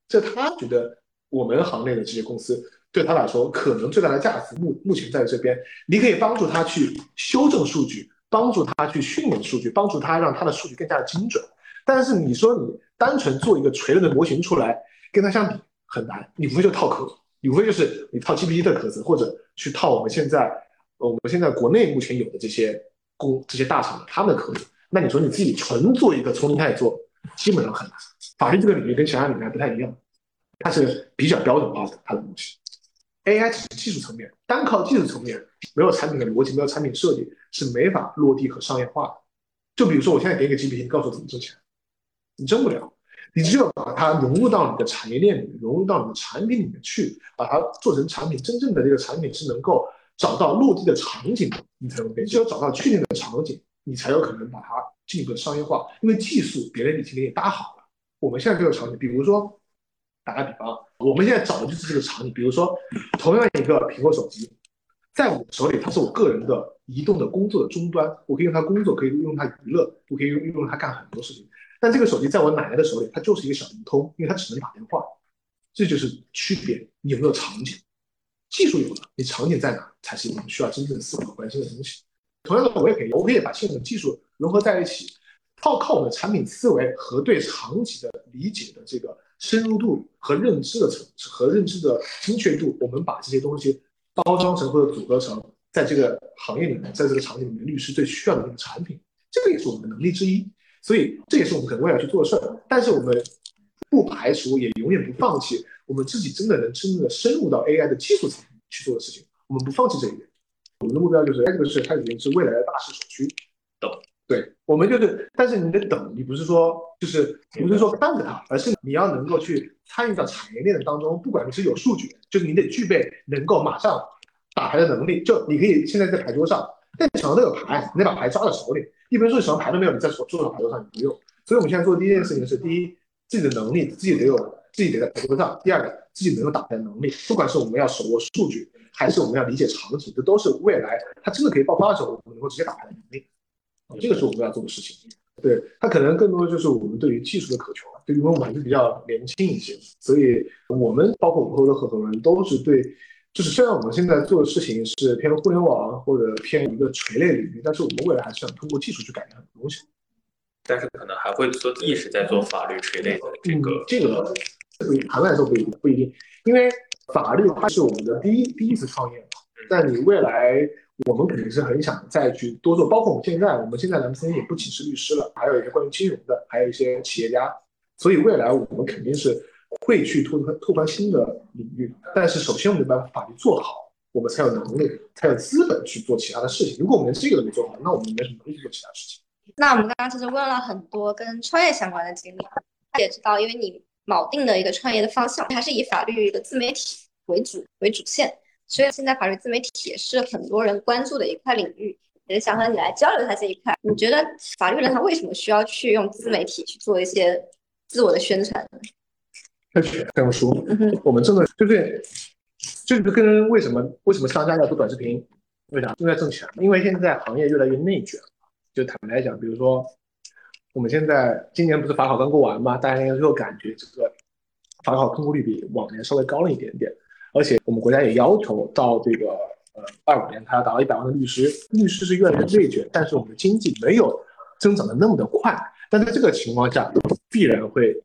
这他觉得。我们行内的这些公司对他来说，可能最大的价值目目前在这边，你可以帮助他去修正数据，帮助他去训练数据，帮助他让他的数据更加的精准。但是你说你单纯做一个锤了的模型出来，跟他相比很难，你无非就套壳，你无非就是你套 GPT 的壳子，或者去套我们现在我们现在国内目前有的这些公这些大厂他们的壳子。那你说你自己纯做一个从零开始做，基本上很难。法律这个领域跟其他领域还不太一样。它是比较标准化的，它的东西。AI 只是技术层面，单靠技术层面，没有产品的逻辑，没有产品设计，是没法落地和商业化的。就比如说，我现在给你个 GPT，你告诉我怎么挣钱，你挣不了。你只有把它融入到你的产业链里，融入到你的产品里面去，把它做成产品，真正的这个产品是能够找到落地的场景，你才能给。只有找到确定的场景，你才有可能把它进一步商业化。因为技术别人已经给你搭好了，我们现在这个场景，比如说。打个比方，我们现在找的就是这个场景。比如说，同样一个苹果手机，在我手里，它是我个人的移动的工作的终端，我可以用它工作，可以用它娱乐，我可以用用它干很多事情。但这个手机在我奶奶的手里，它就是一个小灵通，因为它只能打电话。这就是区别。你有没有场景？技术有了，你场景在哪才是我们需要真正思考关心的东西。同样的，我也可以，我可以把现有的技术融合在一起，靠靠我们的产品思维和对场景的理解的这个。深入度和认知的层和认知的精确度，我们把这些东西包装成或者组合成，在这个行业里面，在这个场景里面，律师最需要的那个产品，这个也是我们的能力之一。所以这也是我们可能未来去做的事儿。但是我们不排除，也永远不放弃，我们自己真的能真正的深入到 AI 的技术层去做的事情。我们不放弃这一点。我们的目标就是，这个事它已经是未来的大势所趋。懂。对我们就是，但是你得等，你不是说就是不是说看着它，而是你要能够去参与到产业链的当中。不管你是有数据，就是你得具备能够马上打牌的能力。就你可以现在在牌桌上，但手上都有牌，你得把牌抓在手里。一般说什么牌都没有，你在手坐在牌桌上你不用。所以我们现在做的第一件事情是：第一，自己的能力自己得有，自己得在牌桌上；第二个，自己能够打牌的能力。不管是我们要手握数据，还是我们要理解场景，这都是未来它真的可以爆发的时候，我们能够直接打牌的能力。这个是我们要做的事情，对它可能更多的就是我们对于技术的渴求了。对，因为我们还是比较年轻一些，所以我们包括我们后的合伙人都是对，就是虽然我们现在做的事情是偏互联网或者偏一个垂类领域，但是我们未来还是想通过技术去改变很多东西。但是可能还会做一直在做法律垂类的这个这个，谈来说不一定不一定，因为法律它是我们的第一第一次创业嘛，但你未来。我们肯定是很想再去多做，包括我们现在，我们现在咱们 C 也不仅是律师了，还有一些关于金融的，还有一些企业家，所以未来我们肯定是会去拓拓拓宽新的领域。但是首先我们得把法律做好，我们才有能力，才有资本去做其他的事情。如果我们连这个都没做好，那我们没什么能力去做其他事情。那我们刚刚其实问了很多跟创业相关的经历，也知道，因为你锚定的一个创业的方向还是以法律的自媒体为主为主线。所以现在法律自媒体也是很多人关注的一块领域，也是想和你来交流一下这一块。你觉得法律人他为什么需要去用自媒体去做一些自我的宣传呢？确实这样说，我们真的就是就是跟为什么为什么商家要做短视频？为啥？因为挣钱。因为现在行业越来越内卷。就坦白讲，比如说我们现在今年不是法考刚过完嘛？大家应该都有感觉，这个法考通过率比往年稍微高了一点点。而且我们国家也要求到这个呃二五年，它要达到一百万的律师。律师是越来越内卷，但是我们的经济没有增长的那么的快。但在这个情况下，必然会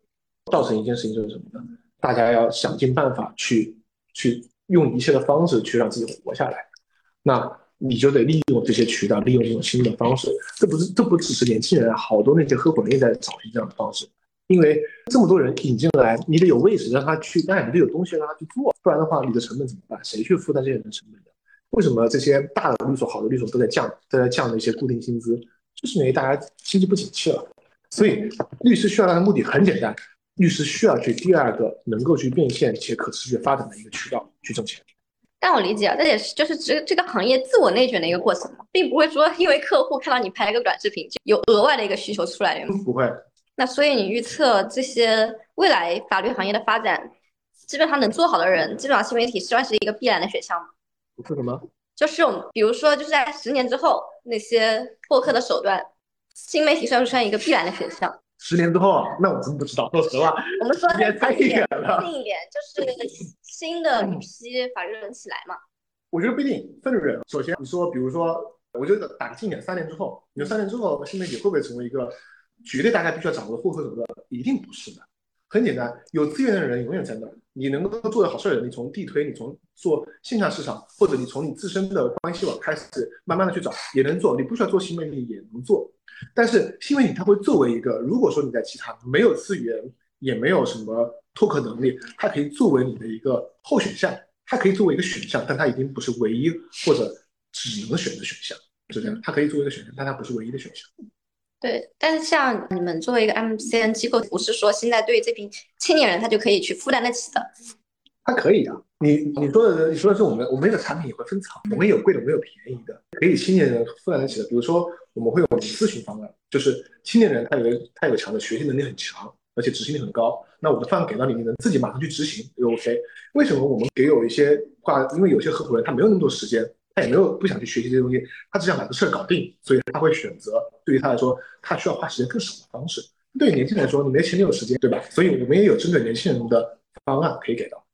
造成一件事情，就是什么呢？大家要想尽办法去去用一切的方式去让自己活下来。那你就得利用这些渠道，利用这种新的方式。这不是这不只是年轻人，好多那些合伙人也在找寻这样的方式。因为这么多人引进来，你得有位置让他去干，你得有东西让他去做，不然的话，你的成本怎么办？谁去负担这些人的成本的？为什么这些大的律所、好的律所都在降，都在降的一些固定薪资？就是因为大家经济不景气了。所以律师需要他的目的很简单，律师需要去第二个能够去变现且可持续发展的一个渠道去挣钱。但我理解啊，这也是就是这这个行业自我内卷的一个过程嘛，并不会说因为客户看到你拍了个短视频，就有额外的一个需求出来了。不会。那所以你预测这些未来法律行业的发展，基本上能做好的人，基本上新媒体算是一个必然的选项吗？是什么？就是我们比如说就是在十年之后，那些获客的手段，新媒体算不算一个必然的选项？十年之后，那我真不知道。说实话，我们说也太远了。近一点，就是新的一批法律人起来嘛。我觉得不一定，分人。首先，你说，比如说，我觉得打个近点，三年之后，你说三年之后新媒体会不会成为一个绝对大家必须要掌握的获客手段？一定不是的。很简单，有资源的人永远在那。你能够做的好事儿，你从地推，你从做线下市场，或者你从你自身的关系网开始，慢慢的去找，也能做。你不需要做新媒体也能做。但是新媒体它会作为一个，如果说你在其他没有资源，也没有什么拓客能力，它可以作为你的一个后选项，它可以作为一个选项，但它已经不是唯一或者只能选的选项，是这样。它可以作为一个选项，但它不是唯一的选项。对，但是像你们作为一个 MCN 机构，不是说现在对这批青年人他就可以去负担得起的。他可以啊，你你说的你说的是我们我们的产品也会分层，我们有贵的，我们有便宜的，可以青年人负担得起的。比如说我们会有咨询方案，就是青年人他有他有强的学习能力很强，而且执行力很高，那我的方案给到你，你能自己马上去执行就 OK。为什么我们给有一些话，因为有些合伙人他没有那么多时间，他也没有不想去学习这些东西，他只想把这事儿搞定，所以他会选择对于他来说他需要花时间更少的方式。对于年轻人来说，你没钱没有时间，对吧？所以我们也有针对年轻人的方案可以给到。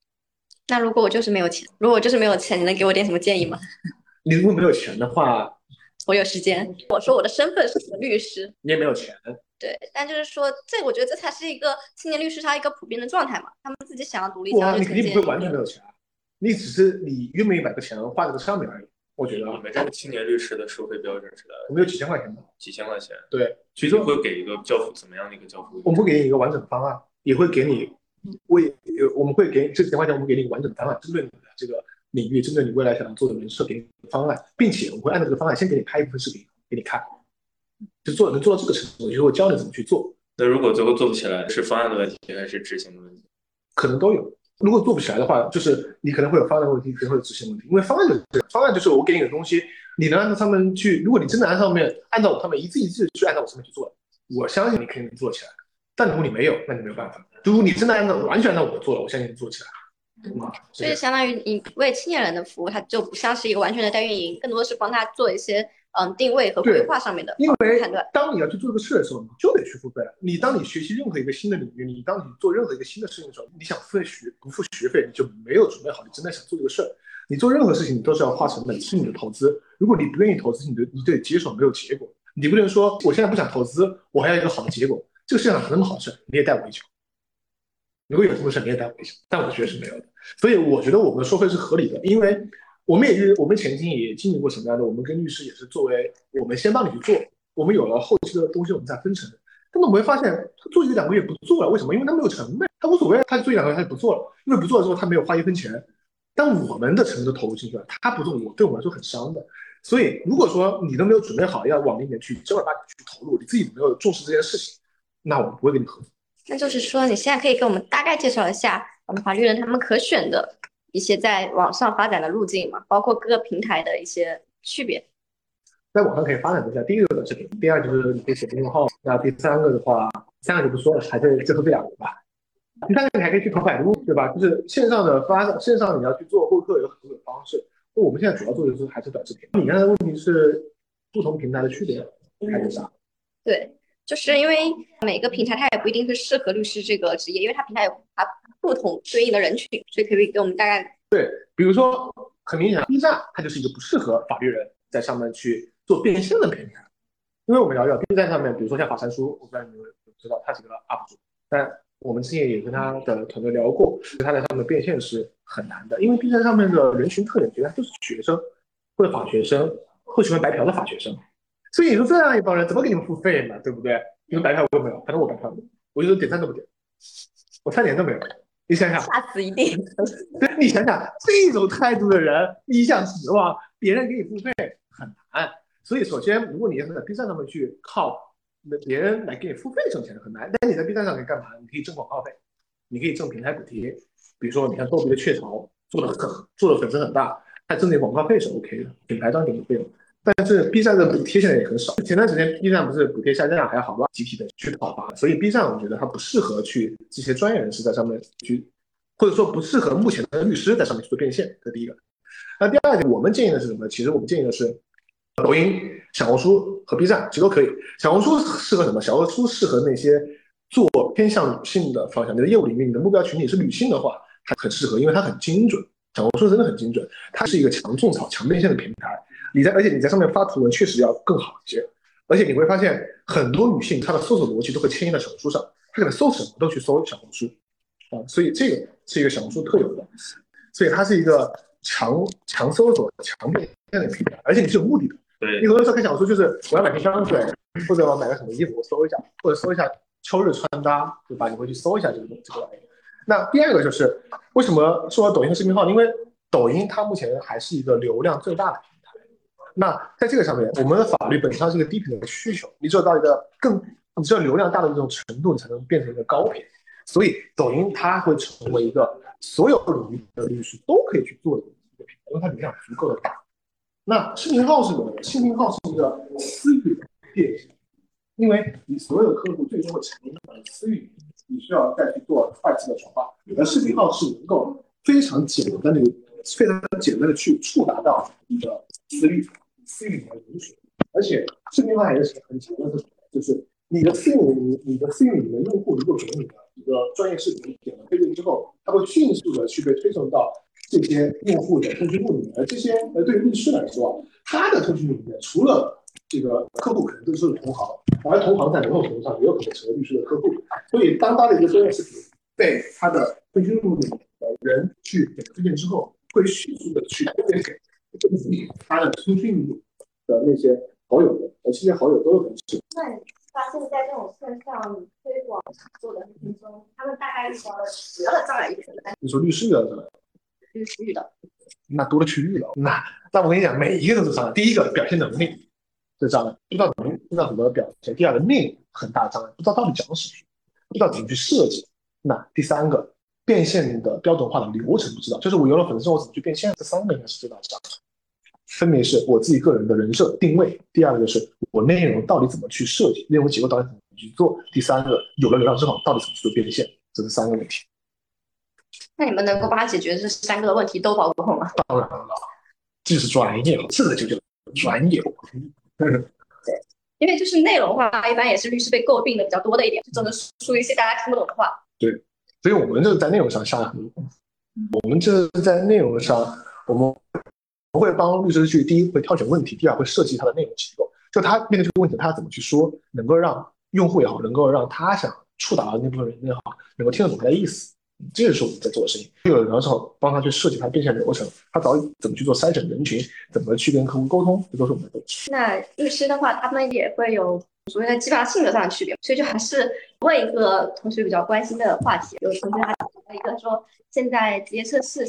那如果我就是没有钱，如果我就是没有钱，你能给我点什么建议吗？你如果没有钱的话，我有时间。我说我的身份是律师，你也没有钱。对，但就是说，这我觉得这才是一个青年律师他一个普遍的状态嘛。他们自己想要独立，想要你肯定不会完全没有钱，你只是你愿不愿意把这个钱花在这上面而已。我觉得你们这个青年律师的收费标准是的，我们有几千块钱的，几千块钱。对，其实会给一个交付怎么样的一个交付？我们会给你一个完整的方案，也会给你。为呃，我们会给这几千块钱，我们给你一个完整的方案，针对你的这个领域，针对你未来想要做的人设，给你方案，并且我们会按照这个方案先给你拍一部分视频给你看，就做能做到这个程度，就是我教你怎么去做。那如果最后做不起来，是方案的问题还是执行的问题？可能都有。如果做不起来的话，就是你可能会有方案问题，可能会有执行问题。因为方案就是方案，就是我给你的东西，你能按照上面去。如果你真的按上面按照我上面一字一字去按照我上面去做，我相信你肯定能做起来。但如果你没有，那你没有办法。如果你真的按照完全按照我做了，我相信你做起来。所以相当于你为青年人的服务，它就不像是一个完全的代运营，更多的是帮他做一些嗯定位和规划上面的因为判断。当你要去做这个事的时候，你就得去付费。你当你学习任何一个新的领域，你当你做任何一个新的事情的时候，你想付学不付学费，你就没有准备好，你真的想做这个事儿。你做任何事情，你都是要花成本，是你的投资。如果你不愿意投资，你就你得接受没有结果。你不能说我现在不想投资，我还要一个好的结果。这个世界上有那么好事，你也带我一球。如果有这么事，你也带我一球。但我觉得是没有的，所以我觉得我们的收费是合理的，因为我们也是我们前期也经历过什么样的，我们跟律师也是作为我们先帮你去做，我们有了后期的东西，我们再分成。但我们会发现，他做一个两个月不做了，为什么？因为他没有成本，他无所谓，他做一两个月他就不做了，因为不做了之后他没有花一分钱。但我们的成本都投入进去了，他不做，我对我们来说很伤的。所以如果说你都没有准备好要往里面去正儿八经去投入，你自己没有重视这件事情。那我们不会跟你合作。那就是说，你现在可以给我们大概介绍一下我们法律人他们可选的一些在网上发展的路径嘛，包括各个平台的一些区别。在网上可以发展一下，第一个短视频，第二就是你可以写公众号，那第三个的话，三个就不说了，还是最后这两个吧。第三个你还可以去投百度，对吧？就是线上的发，线上你要去做获客有很多种方式。那我们现在主要做的是还是短视频。你刚才的问题是不同平台的区别还是啥？对。就是因为每个平台它也不一定是适合律师这个职业，因为它平台有它不同对应的人群，所以可以给我们大概对，比如说很明显，B 站它就是一个不适合法律人在上面去做变现的平台，因为我们聊聊 B 站上面，比如说像法三叔，我不知道你们知道他是个 UP 主，但我们之前也跟他的团队聊过，他在上面变现是很难的，因为 B 站上面的人群特点绝大都是学生或者法学生或喜欢白嫖的法学生。所以你说这样一帮人怎么给你们付费嘛？对不对？你们白嫖我没有，反正我白嫖，我就是点赞都不点，我差点都没有。你想想，下次一定。对，你想想这种态度的人，你想指望别人给你付费很难。所以首先，如果你要在 B 站上面去靠那别人来给你付费挣钱很难。但你在 B 站上可以干嘛？你可以挣广告费。你可以挣平台补贴，比如说你看逗比的雀巢做的很做的粉丝很大，他挣点广告费是 OK 的，品牌端给的费用。但是 B 站的补贴现在也很少。前段时间 B 站不是补贴下降，还有好多集体的去讨伐，所以 B 站我觉得它不适合去这些专业人士在上面去，或者说不适合目前的律师在上面去做变现。这第一个。那第二点，我们建议的是什么？其实我们建议的是，抖音、小红书和 B 站其实都可以。小红书适合什么？小红书适合那些做偏向女性的方向。你的业务领域，你的目标群体是女性的话，它很适合，因为它很精准。小红书真的很精准，它是一个强种草、强变现的平台。你在，而且你在上面发图文确实要更好一些。而且你会发现，很多女性她的搜索逻辑都会迁移到小红书上，她可能搜什么都去搜小红书啊。所以这个是一个小红书特有的，所以它是一个强强搜索、强变现的平台，而且你是有目的的。对，你很多时候看小红书就是我要买瓶香水，或者我买个什么衣服，我搜一下，或者搜一下秋日穿搭，对吧？你会去搜一下这个这个玩意。那第二个就是为什么说抖音的视频号？因为抖音它目前还是一个流量最大的。那在这个上面，我们的法律本身是一个低频的需求，你只有到一个更，你只有流量大的这种程度，你才能变成一个高频。所以抖音它会成为一个所有领域的律师都可以去做的一个平台，因为它流量足够的大。那视频号是什么？视频号是一个私域的变现，因为你所有的客户最终会成为你的私域，你需要再去做快速的转化。而视频号是能够非常简单的、非常简单的去触达到你的私域。私域里面流水，而且视频号还是。很强的是。什么？就是。你的私域，你你的私域里面用户如果给你的一个专业视频点了推荐之后，它会迅速的去被推送到这些用户的通讯录里面。而这些呃，对于律师来说，他的通讯录里面除了这个客户可能都是。同行，而同行在某种程度上也有可能成为律师的客户。所以当他的一个专业视频被他的通讯录里面的人去点了推荐之后，会迅速的去推荐给。他的通讯录的那些好友的，呃，这些好友都有可能是。那你发现，在这种线上推广做的过程中，他们大概遇到的主要的障碍是什么？你说律师遇到障碍？律师遇到，那多了去了。那那我跟你讲，每一个都是障碍。第一个表现能力这障碍，不知道怎么不知道怎么表现；第二个内容很大的障碍，不知道到底讲什么，不知道怎么去设计。那第三个变现的标准化的流程不知道，就是我有了粉丝之后怎么去变现，这三个应该是最大的障碍。分别是我自己个人的人设定位，第二个就是我内容到底怎么去设计，内容结构到底怎么去做，第三个有了流量之后到底怎么去做变现，这是三个问题。那你们能够帮他解决这三个问题都包括吗？当然了，这是专业了，这个就叫专业。对，因为就是内容化一般也是律师被诟病的比较多的一点，就总是说一些大家听不懂的话。对，所以我们就是在内容上下了很多功夫。我们这是在内容上，我们。不会帮律师去，第一会挑选问题，第二会设计他的内容结构。就他面对这个问题，他怎么去说，能够让用户也好，能够让他想触达的那部分人也好，能够听得懂他的意思。这个是我们在做的事情。有了之后，帮他去设计他变现流程，他早怎么去做筛选人群，怎么去跟客户沟通，这都是我们的。那律师的话，他们也会有所谓的激发性格上的区别，所以就还是问一个同学比较关心的话题。有同学他提了一个说，现在职业测试。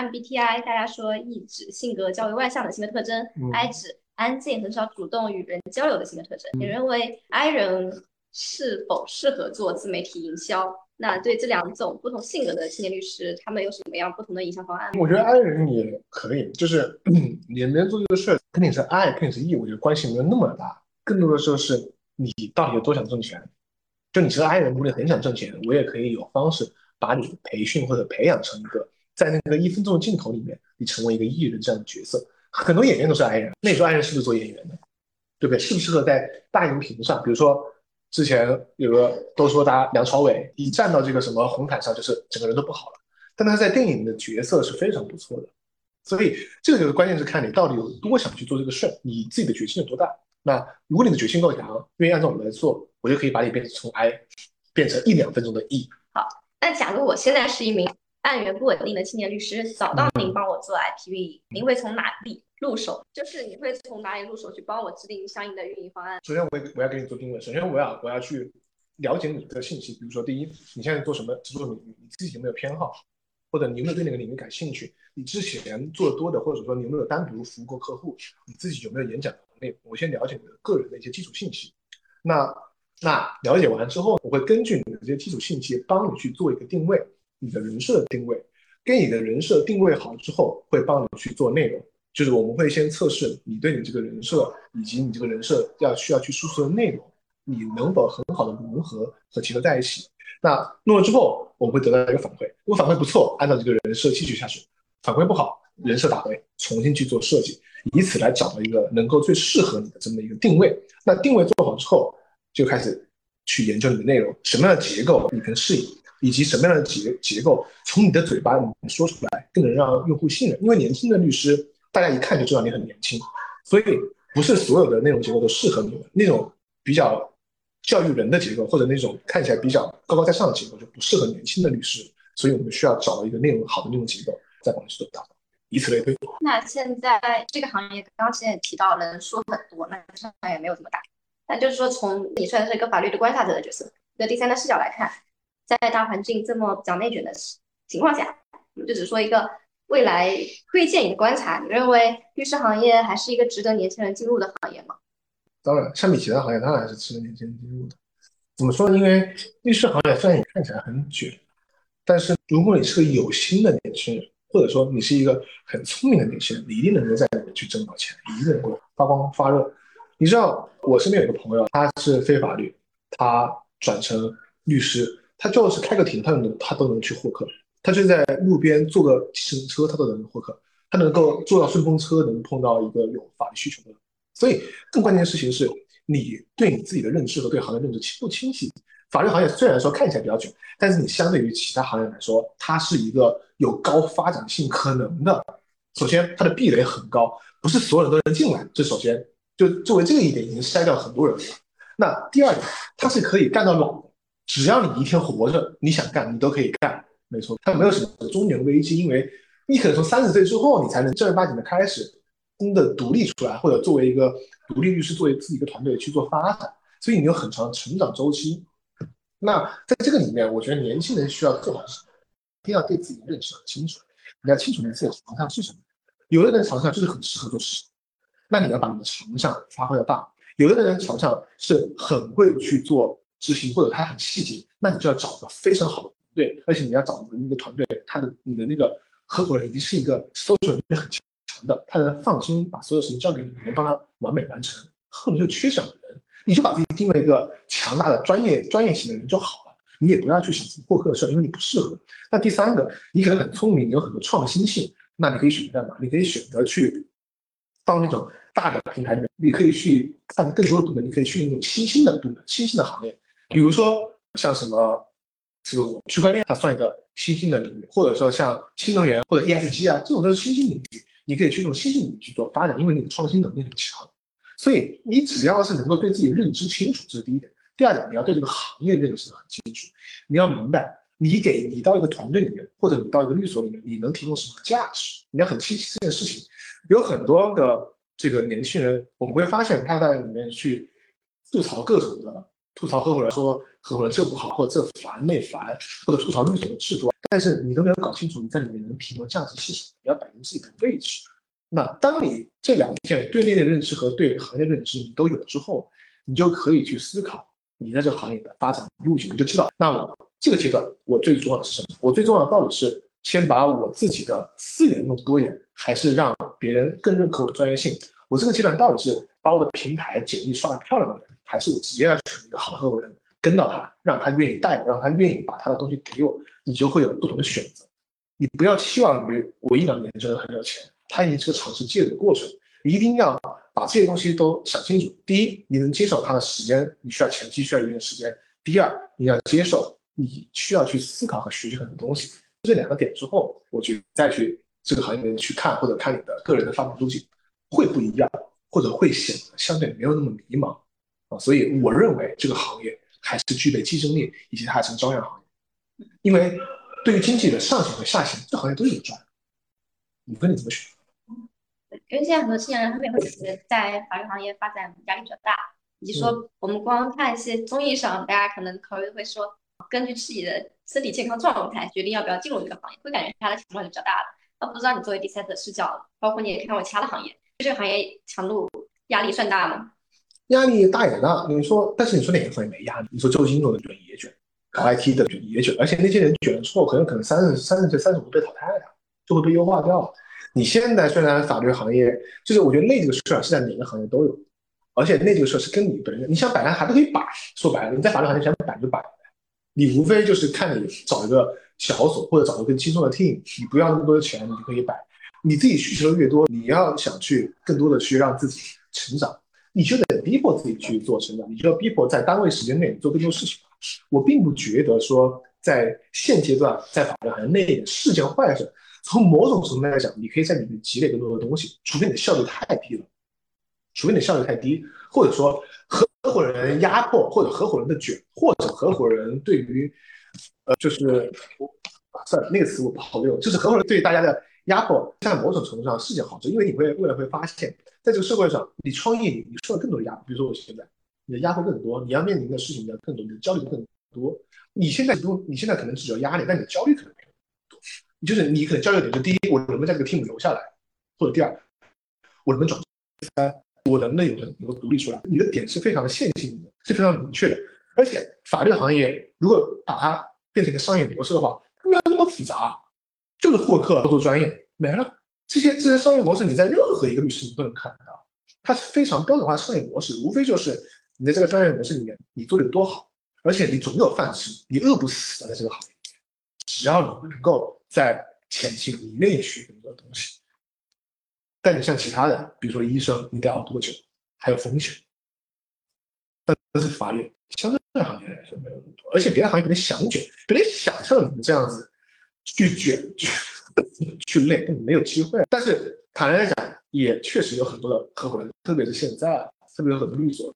MBTI，大家说 E 指性格较为外向的性格特征，I 指安静、很少主动与人交流的性格特征。你认为 I 人是否适合做自媒体营销？那对这两种不同性格的青年律师，他们有什么样不同的营销方案？我觉得 I 人也可以，就是 你能做这个事儿，肯定是 I，肯定是 E，我觉得关系没有那么大。更多的时候是你到底有多想挣钱。就你是 I 人，如果你很想挣钱，我也可以有方式把你培训或者培养成一个。在那个一分钟的镜头里面，你成为一个艺人这样的角色，很多演员都是 I 人。那时候 I 人是不是做演员的？对不对？适不适合在大荧屏上？比如说之前有个都说大家梁朝伟一站到这个什么红毯上，就是整个人都不好了。但他在电影的角色是非常不错的。所以这个就是关键是看你到底有多想去做这个事儿，你自己的决心有多大。那如果你的决心够强，愿意按照我们来做，我就可以把你变成从 I 变成一两分钟的 E。好，那假如我现在是一名。案源不稳定的青年律师找到您帮我做 IPV，您会从哪里入手？就是你会从哪里入手去帮我制定相应的运营方案？首先，我我要给你做定位。首先，我要我要去了解你的信息，比如说，第一，你现在做什么制作领域？你自己有没有偏好？或者你有没有对哪个领域感兴趣？你之前做的多的，或者说你有没有单独服务过客户？你自己有没有演讲能力？我先了解你的个人的一些基础信息。那那了解完之后，我会根据你的这些基础信息，帮你去做一个定位，你的人设定位，跟你的人设定位好之后，会帮你去做内容。就是我们会先测试你对你这个人设以及你这个人设要需要去输出的内容，你能否很好的融合和结合在一起。那弄了之后，我们会得到一个反馈，如果反馈不错，按照这个人设继续下去；反馈不好，人设打回，重新去做设计，以此来找到一个能够最适合你的这么一个定位。那定位做好之后，就开始去研究你的内容，什么样的结构你能适应，以及什么样的结结构从你的嘴巴里面说出来更能让用户信任。因为年轻的律师。大家一看就知道你很年轻，所以不是所有的内容结构都适合你们。那种比较教育人的结构，或者那种看起来比较高高在上的结构，就不适合年轻的律师。所以我们需要找到一个内容好的内容结构，在帮你去做打造，以此类推。那现在这个行业，刚刚之前也提到，人数很多，那市场也没有这么大。那就是说，从你算是一个法律的观察者的角色，一个第三的视角来看，在大环境这么比较内卷的情况下，我们就只说一个。未来推荐你的观察，你认为律师行业还是一个值得年轻人进入的行业吗？当然，相比其他行业，当然是值得年轻人进入的。怎么说？因为律师行业虽然你看起来很卷，但是如果你是个有心的年轻人，或者说你是一个很聪明的年轻人，你一定能够在里面去挣到钱，你一定能够发光发热。你知道，我身边有个朋友，他是非法律，他转成律师，他就是开个庭，他都能他都能去获客。他就在路边坐个计程车，他都能获客。他能够坐到顺风车，能碰到一个有法律需求的人。所以，更关键的事情是你对你自己的认知和对行业认知清不清晰。法律行业虽然说看起来比较卷，但是你相对于其他行业来说，它是一个有高发展性可能的。首先，它的壁垒很高，不是所有人都能进来。这首先就作为这个一点，已经筛掉很多人了。那第二点，它是可以干到老，只要你一天活着，你想干，你都可以干。没错，它没有什么中年危机，因为你可能从三十岁之后，你才能正儿八经的开始真的独立出来，或者作为一个独立律师，作为自己一个团队去做发展，所以你有很长的成长周期。那在这个里面，我觉得年轻人需要做好什么？一定要对自己认识很清楚，你要清楚你自己的长项是什么。有的人长项就是很适合做事，那你要把你的长项发挥到大；有的人长项是很会去做执行，或者他很细节，那你就要找个非常好的。团队，而且你要找的那个团队，他的你的那个合伙人一定是一个搜索能力很强的，他能放心把所有事情交给你，能帮他完美完成。后面就缺少的人，你就把自己定位一个强大的专业专业型的人就好了。你也不要去想过客的事，因为你不适合。那第三个，你可能很聪明，你有很多创新性，那你可以选择干嘛？你可以选择去到那种大的平台里面，你可以去看更多的部门，你可以去那种新兴的部门、新兴的行业，比如说像什么。这个区块链它算一个新兴的领域，或者说像新能源或者 ESG 啊，这种都是新兴领域，你可以去用新兴领域去做发展，因为你的创新能力很强。所以你只要是能够对自己认知清楚，这是第一点。第二点，你要对这个行业认识很清楚，你要明白你给你到一个团队里面，或者你到一个律所里面，你能提供什么价值，你要很清晰这件事情。有很多的这个年轻人，我们会发现他在里面去吐槽各种的。吐槽合伙人说合伙人这不好，或者这烦那烦，或者吐槽律所的制度，但是你都没有搞清楚你在里面能提供价值是什么，你要摆明自己的位置。那当你这两点对内的认知和对行业认知你都有了之后，你就可以去思考你在这个行业的发展路径，你就知道，那我这个阶段我最重要的是什么？我最重要的到底是先把我自己的资源弄多一点，还是让别人更认可我的专业性？我这个阶段到底是把我的平台简历刷得漂亮的人？还是我直接要选一个好合伙人跟到他，让他愿意带，让他愿意把他的东西给我，你就会有不同的选择。你不要期望于我一两年挣很有钱，它已经是个长时积累的过程。一定要把这些东西都想清楚。第一，你能接受他的时间，你需要前期需要一定时间。第二，你要接受你需要去思考和学习很多东西。这两个点之后，我去再去这个行业里面去看或者看你的个人的发展路径会不一样，或者会显得相对没有那么迷茫。啊，所以我认为这个行业还是具备竞争力，以及它还是朝阳行业。因为对于经济的上行和下行，这行业都有赚。你跟你怎么选？因为现在很多青年人他们也会觉得在法律行业发展压力比较大，以及说我们光看一些综艺上，大家可能考虑会说，根据自己的身体健康状态决定要不要进入这个行业，会感觉它的强度就比较大了。那不知道你作为第三者视角，包括你也看过其他的行业，这个行业强度压力算大吗？压力大也大。你说，但是你说哪个行业没压力？你说做金融的卷也卷，搞 IT 的卷也卷，而且那些人卷了之后，很有可能三十三十岁、三十五被淘汰了，就会被优化掉。你现在虽然法律行业，就是我觉得累这个事儿是在哪个行业都有，而且累这个事儿是跟你本人，你想摆烂还是可以摆。说白了，你在法律行业想摆就摆，你无非就是看你找一个小所或者找一个轻松的 team，你不要那么多的钱，你就可以摆。你自己需求越多，你要想去更多的去让自己成长，你就得逼迫自己去做成长，你就要逼迫在单位时间内做更多事情。我并不觉得说在现阶段在法律行业内是件坏事。从某种程度来讲，你可以在里面积累更多的东西，除非你的效率太低了，除非你的效率太低，或者说合伙人压迫，或者合伙人的卷，或者合伙人对于，呃，就是算了，那个词我不好用，就是合伙人对大家的压迫，在某种程度上是件好事，因为你会未来会发现，在这个社会上，你创业你受了更多的压迫，比如说我现在，你的压迫更多，你要面临的事情要更多，你的焦虑更多，你现在不，你现在可能只有压力，但你的焦虑可能。就是你可能焦虑点，就第一，我能不能在这个 team 留下来，或者第二，我能不能转，第三，我能不能有能能够独立出来？你的点是非常的线性的，是非常明确的。而且法律行业如果把它变成一个商业模式的话，没有那么复杂，就是获客、做专业没了。这些这些商业模式，你在任何一个律师你都能看得到，它是非常标准化的商业模式，无非就是你在这个专业模式里面你做的有多好，而且你总有饭吃，你饿不死的在这个行业，只要你能够。在前期你愿意学很多东西，但你像其他的，比如说医生，你得熬多久？还有风险。但但是法律相对行业来说没有那么多，而且别的行业可能想卷，别人想像你们这样子去卷去去累，没有机会。但是坦白来讲，也确实有很多的合伙人，特别是现在，特别有很多律所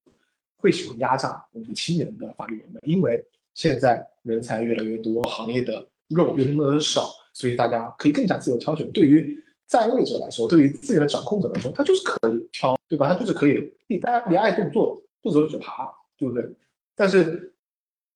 会喜欢压榨我们青年的法律人们，因为现在人才越来越多，行业的肉越来越少。所以大家可以更加自由挑选。对于在位者来说，对于资源的掌控者来说，他就是可以挑，对吧？他就是可以，大家你爱动做，做走就爬，对不对？但是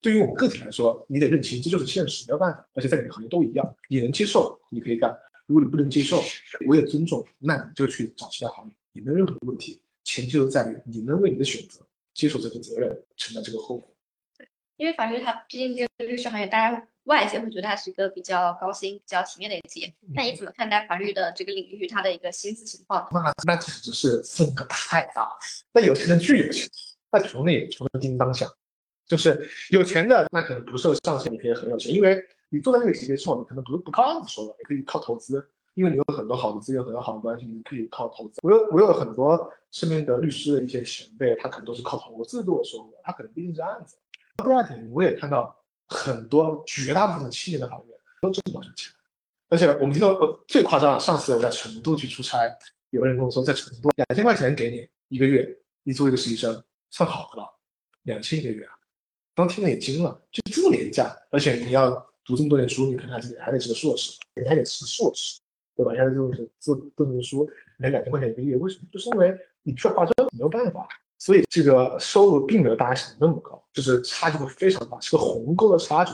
对于我们个体来说，你得认清这就是现实，没有办法。而且在每个行业都一样，你能接受你可以干，如果你不能接受，我也尊重，那你就去找其他行业，也没有任何问题。前提就在于你能为你的选择接受这个责任，承担这个后果。对，因为法律它毕竟这个律师行业，大家。外界会觉得它是一个比较高薪、比较体面的一个职业。那你怎么看待法律的这个领域它的一个薪资情况？那那简直是分格太大了。那有钱人巨有钱，那穷的也穷的叮当响。就是有钱的那可能不受上限，你可以很有钱，因为你坐在那个级别之后，你可能不是不靠案子收入，你可以靠投资，因为你有很多好的资源、很多好的关系，你可以靠投资。我有我有很多身边的律师的一些前辈，他可能都是靠投资做收入，他可能不一定是案子。第二点，我也看到。很多绝大部分的青年的行业都挣不到钱，而且我们听到最夸张，上次我在成都去出差，有个人跟我说，在成都两千块钱给你一个月，你做一个实习生，算好的了，两千一个月啊，当听了也惊了，就这么廉价，而且你要读这么多年书，你可能还是还得是个硕士，你还得是硕士，对吧？现在就是做这么书，连两千块钱一个月，为什么？就是因为你需要化妆，没有办法。所以这个收入并没有大家想的那么高，就是差距会非常大，是个鸿沟的差距。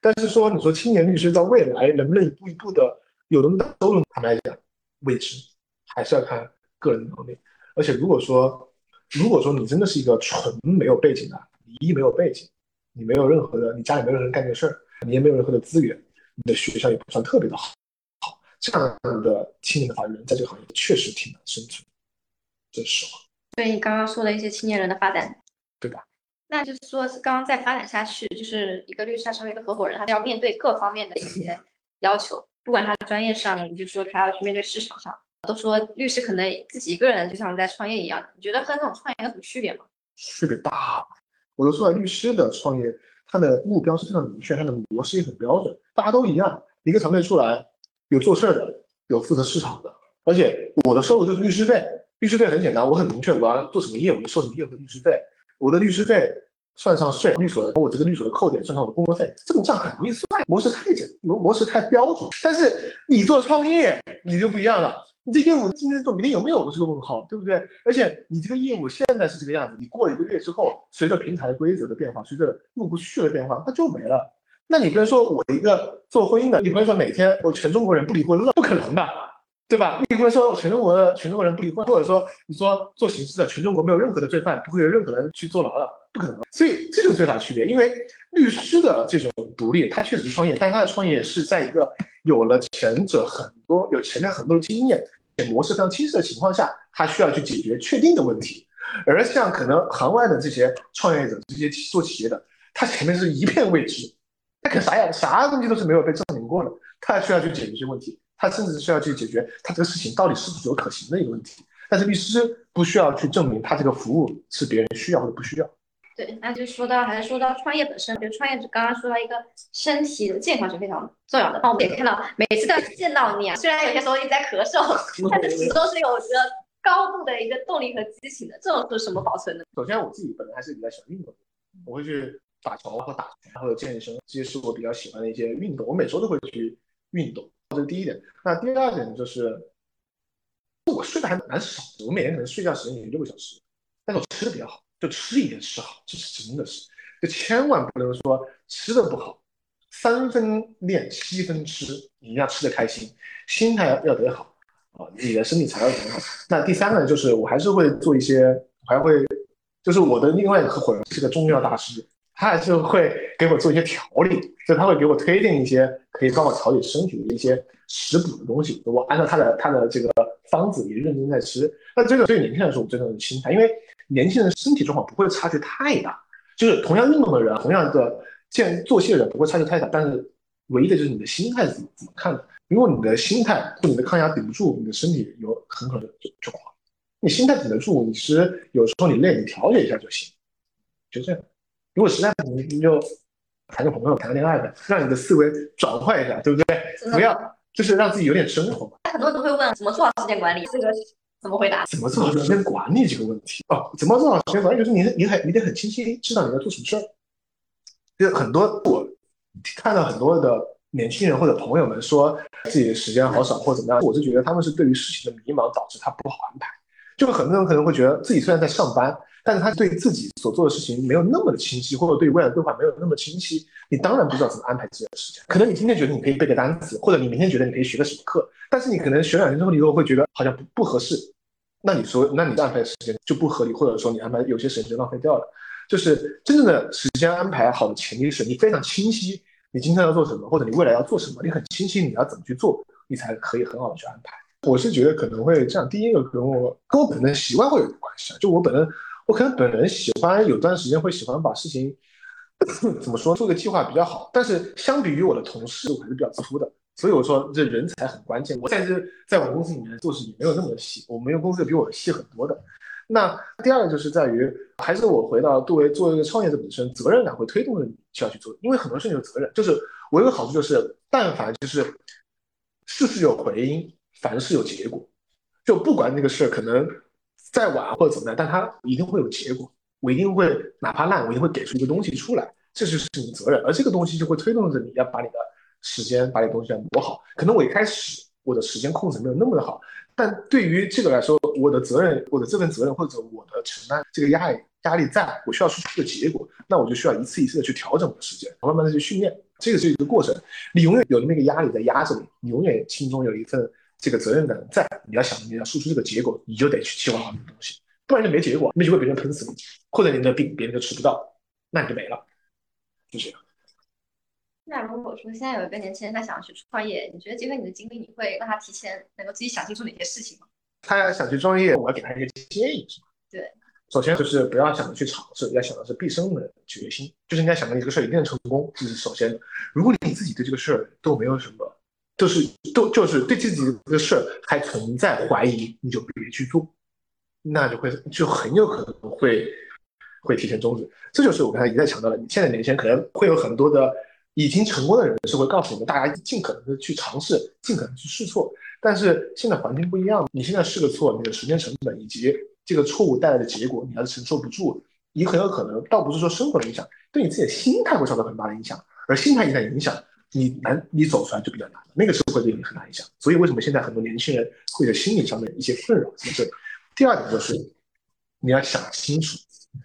但是说，你说青年律师在未来能不能一步一步的有那么大收入，坦白讲未知，还是要看个人能力。而且如果说，如果说你真的是一个纯没有背景的，你一没有背景，你没有任何的，你家里没有人干这事儿，你也没有任何的资源，你的学校也不算特别的好，好这样的青年的法律人在这个行业确实挺难生存，这是实话。对你刚刚说的一些青年人的发展，对吧？那就是说，刚刚再发展下去，就是一个律师他成为一个合伙人，他要面对各方面的一些要求，不管他专业上，你就说他要去面对市场上，都说律师可能自己一个人就像在创业一样，你觉得和那种创业有什么区别吗？区别大，我都说了，律师的创业，他的目标是非常明确，他的模式也很标准，大家都一样，一个团队出来，有做事儿的，有负责市场的，而且我的收入就是律师费。律师费很简单，我很明确，我要做什么业务就，收什么业务的律师费。我的律师费算上税，律所的我这个律所的扣点算上我的工作费，这种账很容易算，模式太简，模模式太标准。但是你做创业，你就不一样了。你这业务今天做，明天有没有都是个问号，对不对？而且你这个业务现在是这个样子，你过一个月之后，随着平台规则的变化，随着入不去的变化，它就没了。那你不能说我一个做婚姻的，你不能说哪天我全中国人不离婚了，不可能的。对吧？你不能说全中国的全中国人不离婚，或者说你说做刑事的全中国没有任何的罪犯，不会有任何人去坐牢的，不可能。所以这就是最大的区别。因为律师的这种独立，他确实是创业，但他的创业是在一个有了前者很多有前面很多的经验、模式非常清晰的情况下，他需要去解决确定的问题。而像可能行外的这些创业者、这些做企业的，他前面是一片未知，他可啥呀啥东西都是没有被证明过的，他需要去解决这些问题。他甚至需要去解决他这个事情到底是否有可行的一个问题，但是律师不需要去证明他这个服务是别人需要或者不需要。对，那就说到还是说到创业本身，就创业者刚刚说到一个身体的健康是非常重要的。那我们也看到每次都见到你啊，虽然有些时候一直在咳嗽，但是始终是有着高度的一个动力和激情的。这种是什么保存的？首先我自己本来还是比较喜欢运动，我会去打球或打拳或者健身，这些是我比较喜欢的一些运动，我每周都会去运动。这是第一点，那第二点就是，我睡得还蛮少的，我每天可能睡觉时间也就六个小时，但是我吃的比较好，就吃一点吃好，这是真的是，就千万不能说吃的不好，三分练七分吃，你要吃的开心，心态要要得好啊，你的身体才会很好。那第三个就是我还是会做一些，还会，就是我的另外一个合伙人是个中药大师。他还是会给我做一些调理，就他会给我推荐一些可以帮我调理身体的一些食补的东西，我按照他的他的这个方子也认真在吃。那这个对年轻人来说，我真的是心态，因为年轻人身体状况不会差距太大，就是同样运动的人，同样的健作息的人不会差距太大，但是唯一的就是你的心态怎么怎么看的。如果你的心态或你的抗压顶不住，你的身体有很可能就就垮。你心态顶得住，你其实有时候你累，你调节一下就行，就这样。如果实在不行，你就谈个朋友，谈个恋爱呗，让你的思维转换一下，对不对？不要就是让自己有点生活嘛。很多人都会问怎么做好时间管理，这个怎么回答？怎么做好时间管理这个问题哦？怎么做好时间管理？就是你你很你得很清晰知道你在做什么事儿。就很多我看到很多的年轻人或者朋友们说自己的时间好少或怎么样，我是觉得他们是对于事情的迷茫导致他不好安排。就是很多人可能会觉得自己虽然在上班。但是他对自己所做的事情没有那么的清晰，或者对未来规划没有那么清晰，你当然不知道怎么安排自己的时间。可能你今天觉得你可以背个单词，或者你明天觉得你可以学个什么课，但是你可能学两天之后，你又会觉得好像不不合适，那你说，那你的安排的时间就不合理，或者说你安排有些时间就浪费掉了。就是真正的时间安排好的前提是你非常清晰你今天要做什么，或者你未来要做什么，你很清晰你要怎么去做，你才可以很好的去安排。我是觉得可能会这样，第一个跟我跟我本人习惯会有点关系啊，就我本人。我可能本人喜欢有段时间会喜欢把事情 怎么说做个计划比较好，但是相比于我的同事，我还是比较自负的。所以我说这人才很关键。我在这在我公司里面做事也没有那么细，我们公司比我细很多的。那第二个就是在于，还是我回到作为作为一个创业者本身，责任感会推动着你需要去做，因为很多事情有责任。就是我有个好处就是，但凡就是事事有回音，凡事有结果，就不管那个事可能。再晚或者怎么样，但它一定会有结果。我一定会哪怕烂，我一定会给出一个东西出来，这就是你的责任。而这个东西就会推动着你要把你的时间，把你东西要磨好。可能我一开始我的时间控制没有那么的好，但对于这个来说，我的责任，我的这份责任或者我的承担这个压力压力在，我需要输出个结果，那我就需要一次一次的去调整我的时间，慢慢的去训练。这个是一个过程，你永远有那么一个压力在压着你，你永远心中有一份。这个责任感在，你要想你要输出这个结果，你就得去计划好这个东西，不然就没结果，那就会别人喷死你，或者你的病别人就吃不到，那你就没了，就这样。那如果说现在有一个年轻人他想要去创业，你觉得结合你的经历，你会让他提前能够自己想清楚哪些事情吗？他要想去创业，我要给他一个建议，是吗？对，首先就是不要想着去尝试，要想的是毕生的决心，就是应该想着你这个事儿一定能成功，这是首先。如果你自己对这个事儿都没有什么。就是都就是对自己的事儿还存在怀疑，你就别去做，那就会就很有可能会会提前终止。这就是我刚才一再强调的，你现在年轻人可能会有很多的已经成功的人是会告诉你们，大家尽可能的去尝试，尽可能去试错。但是现在环境不一样，你现在试个错，你的时间成本以及这个错误带来的结果，你还是承受不住，你很有可能倒不是说生活的影响，对你自己的心态会受到很大的影响，而心态一旦影响。你难，你走出来就比较难，那个时候会对你很大影响。所以为什么现在很多年轻人会有心理上的一些困扰在这里？第二点就是，你要想清楚，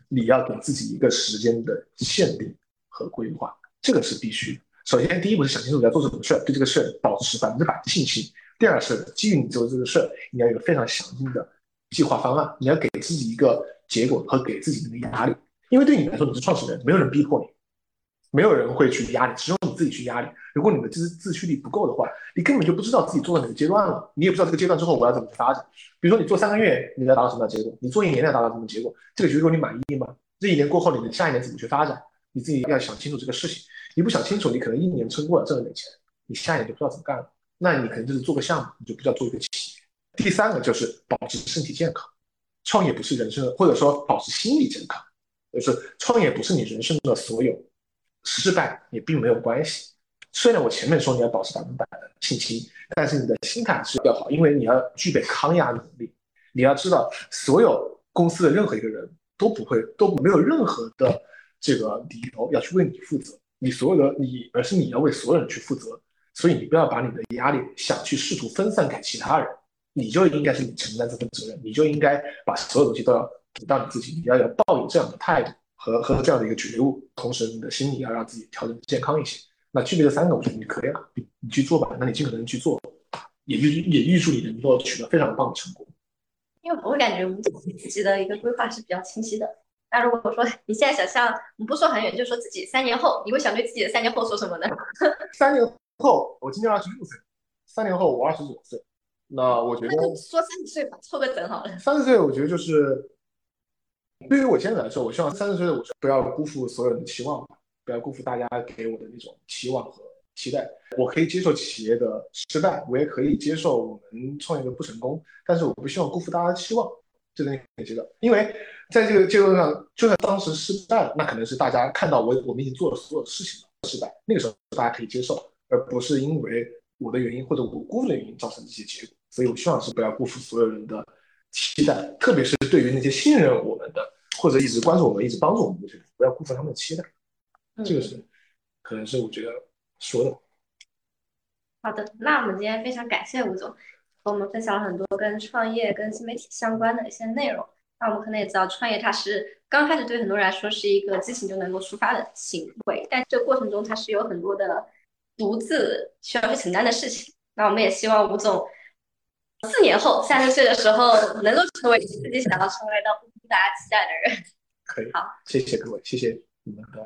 你要给自己一个时间的限定和规划，这个是必须的。首先，第一步是想清楚你要做什么事儿，对这个事儿保持百分之百的信心，第二是基于你做这个事儿，你要有个非常详尽的计划方案，你要给自己一个结果和给自己的压力，因为对你来说你是创始人，没有人逼迫你，没有人会去压你，只有自己去压力。如果你的自自驱力不够的话，你根本就不知道自己做到哪个阶段了，你也不知道这个阶段之后我要怎么去发展。比如说你做三个月，你要达到什么样结果？你做一年要达到什么结果？这个结果你满意吗？这一年过后，你的下一年怎么去发展？你自己要想清楚这个事情。你不想清楚，你可能一年撑过了挣了点钱，你下一年就不知道怎么干了。那你可能就是做个项目，你就不叫做一个企业。第三个就是保持身体健康，创业不是人生，或者说保持心理健康，就是创业不是你人生的所有，失败也并没有关系。虽然我前面说你要保持百分百的信心，但是你的心态是要好，因为你要具备抗压能力。你要知道，所有公司的任何一个人都不会都没有任何的这个理由要去为你负责。你所有的你，而是你要为所有人去负责，所以你不要把你的压力想去试图分散给其他人，你就应该是你承担这份责任，你就应该把所有东西都要给到你自己，你要有抱有这样的态度和和这样的一个觉悟，同时你的心理要让自己调整健康一些。那具备这三个，我觉得你可以了，你你去做吧，那你尽可能去做，也预也预祝你能够取得非常棒的成功。因为我会感觉我们自己的一个规划是比较清晰的。那如果说你现在想象，我们不说很远，就说自己三年后，你会想对自己的三年后说什么呢？三年后，我今年二十六岁，三年后我二十九岁，那我觉得说三十岁吧，凑个整好了。三十岁，我觉得就是对于我现在来说，我希望三十岁的我不要辜负所有人的期望，不要辜负大家给我的那种期望和期待。我可以接受企业的失败，我也可以接受我们创业的不成功，但是我不希望辜负大家的期望。这个你可以接受，因为在这个阶段上，就算当时失败了，那可能是大家看到我我们已经做了所有事情了，失败那个时候大家可以接受，而不是因为我的原因或者我辜负的原因造成这些结果。所以我希望是不要辜负所有人的期待，特别是对于那些信任我们的或者一直关注我们、一直帮助我们的人，不要辜负他们的期待。这个是可能是我觉得说的。好的，那我们今天非常感谢吴总。和我们分享了很多跟创业、跟新媒体相关的一些内容。那我们可能也知道，创业它是刚开始对很多人来说是一个激情就能够出发的行为，但这个过程中它是有很多的独自需要去承担的事情。那我们也希望吴总四年后三十岁的时候，能够成为自己想要成为的、大家期待的人。可以，好，谢谢各位，谢谢你们的。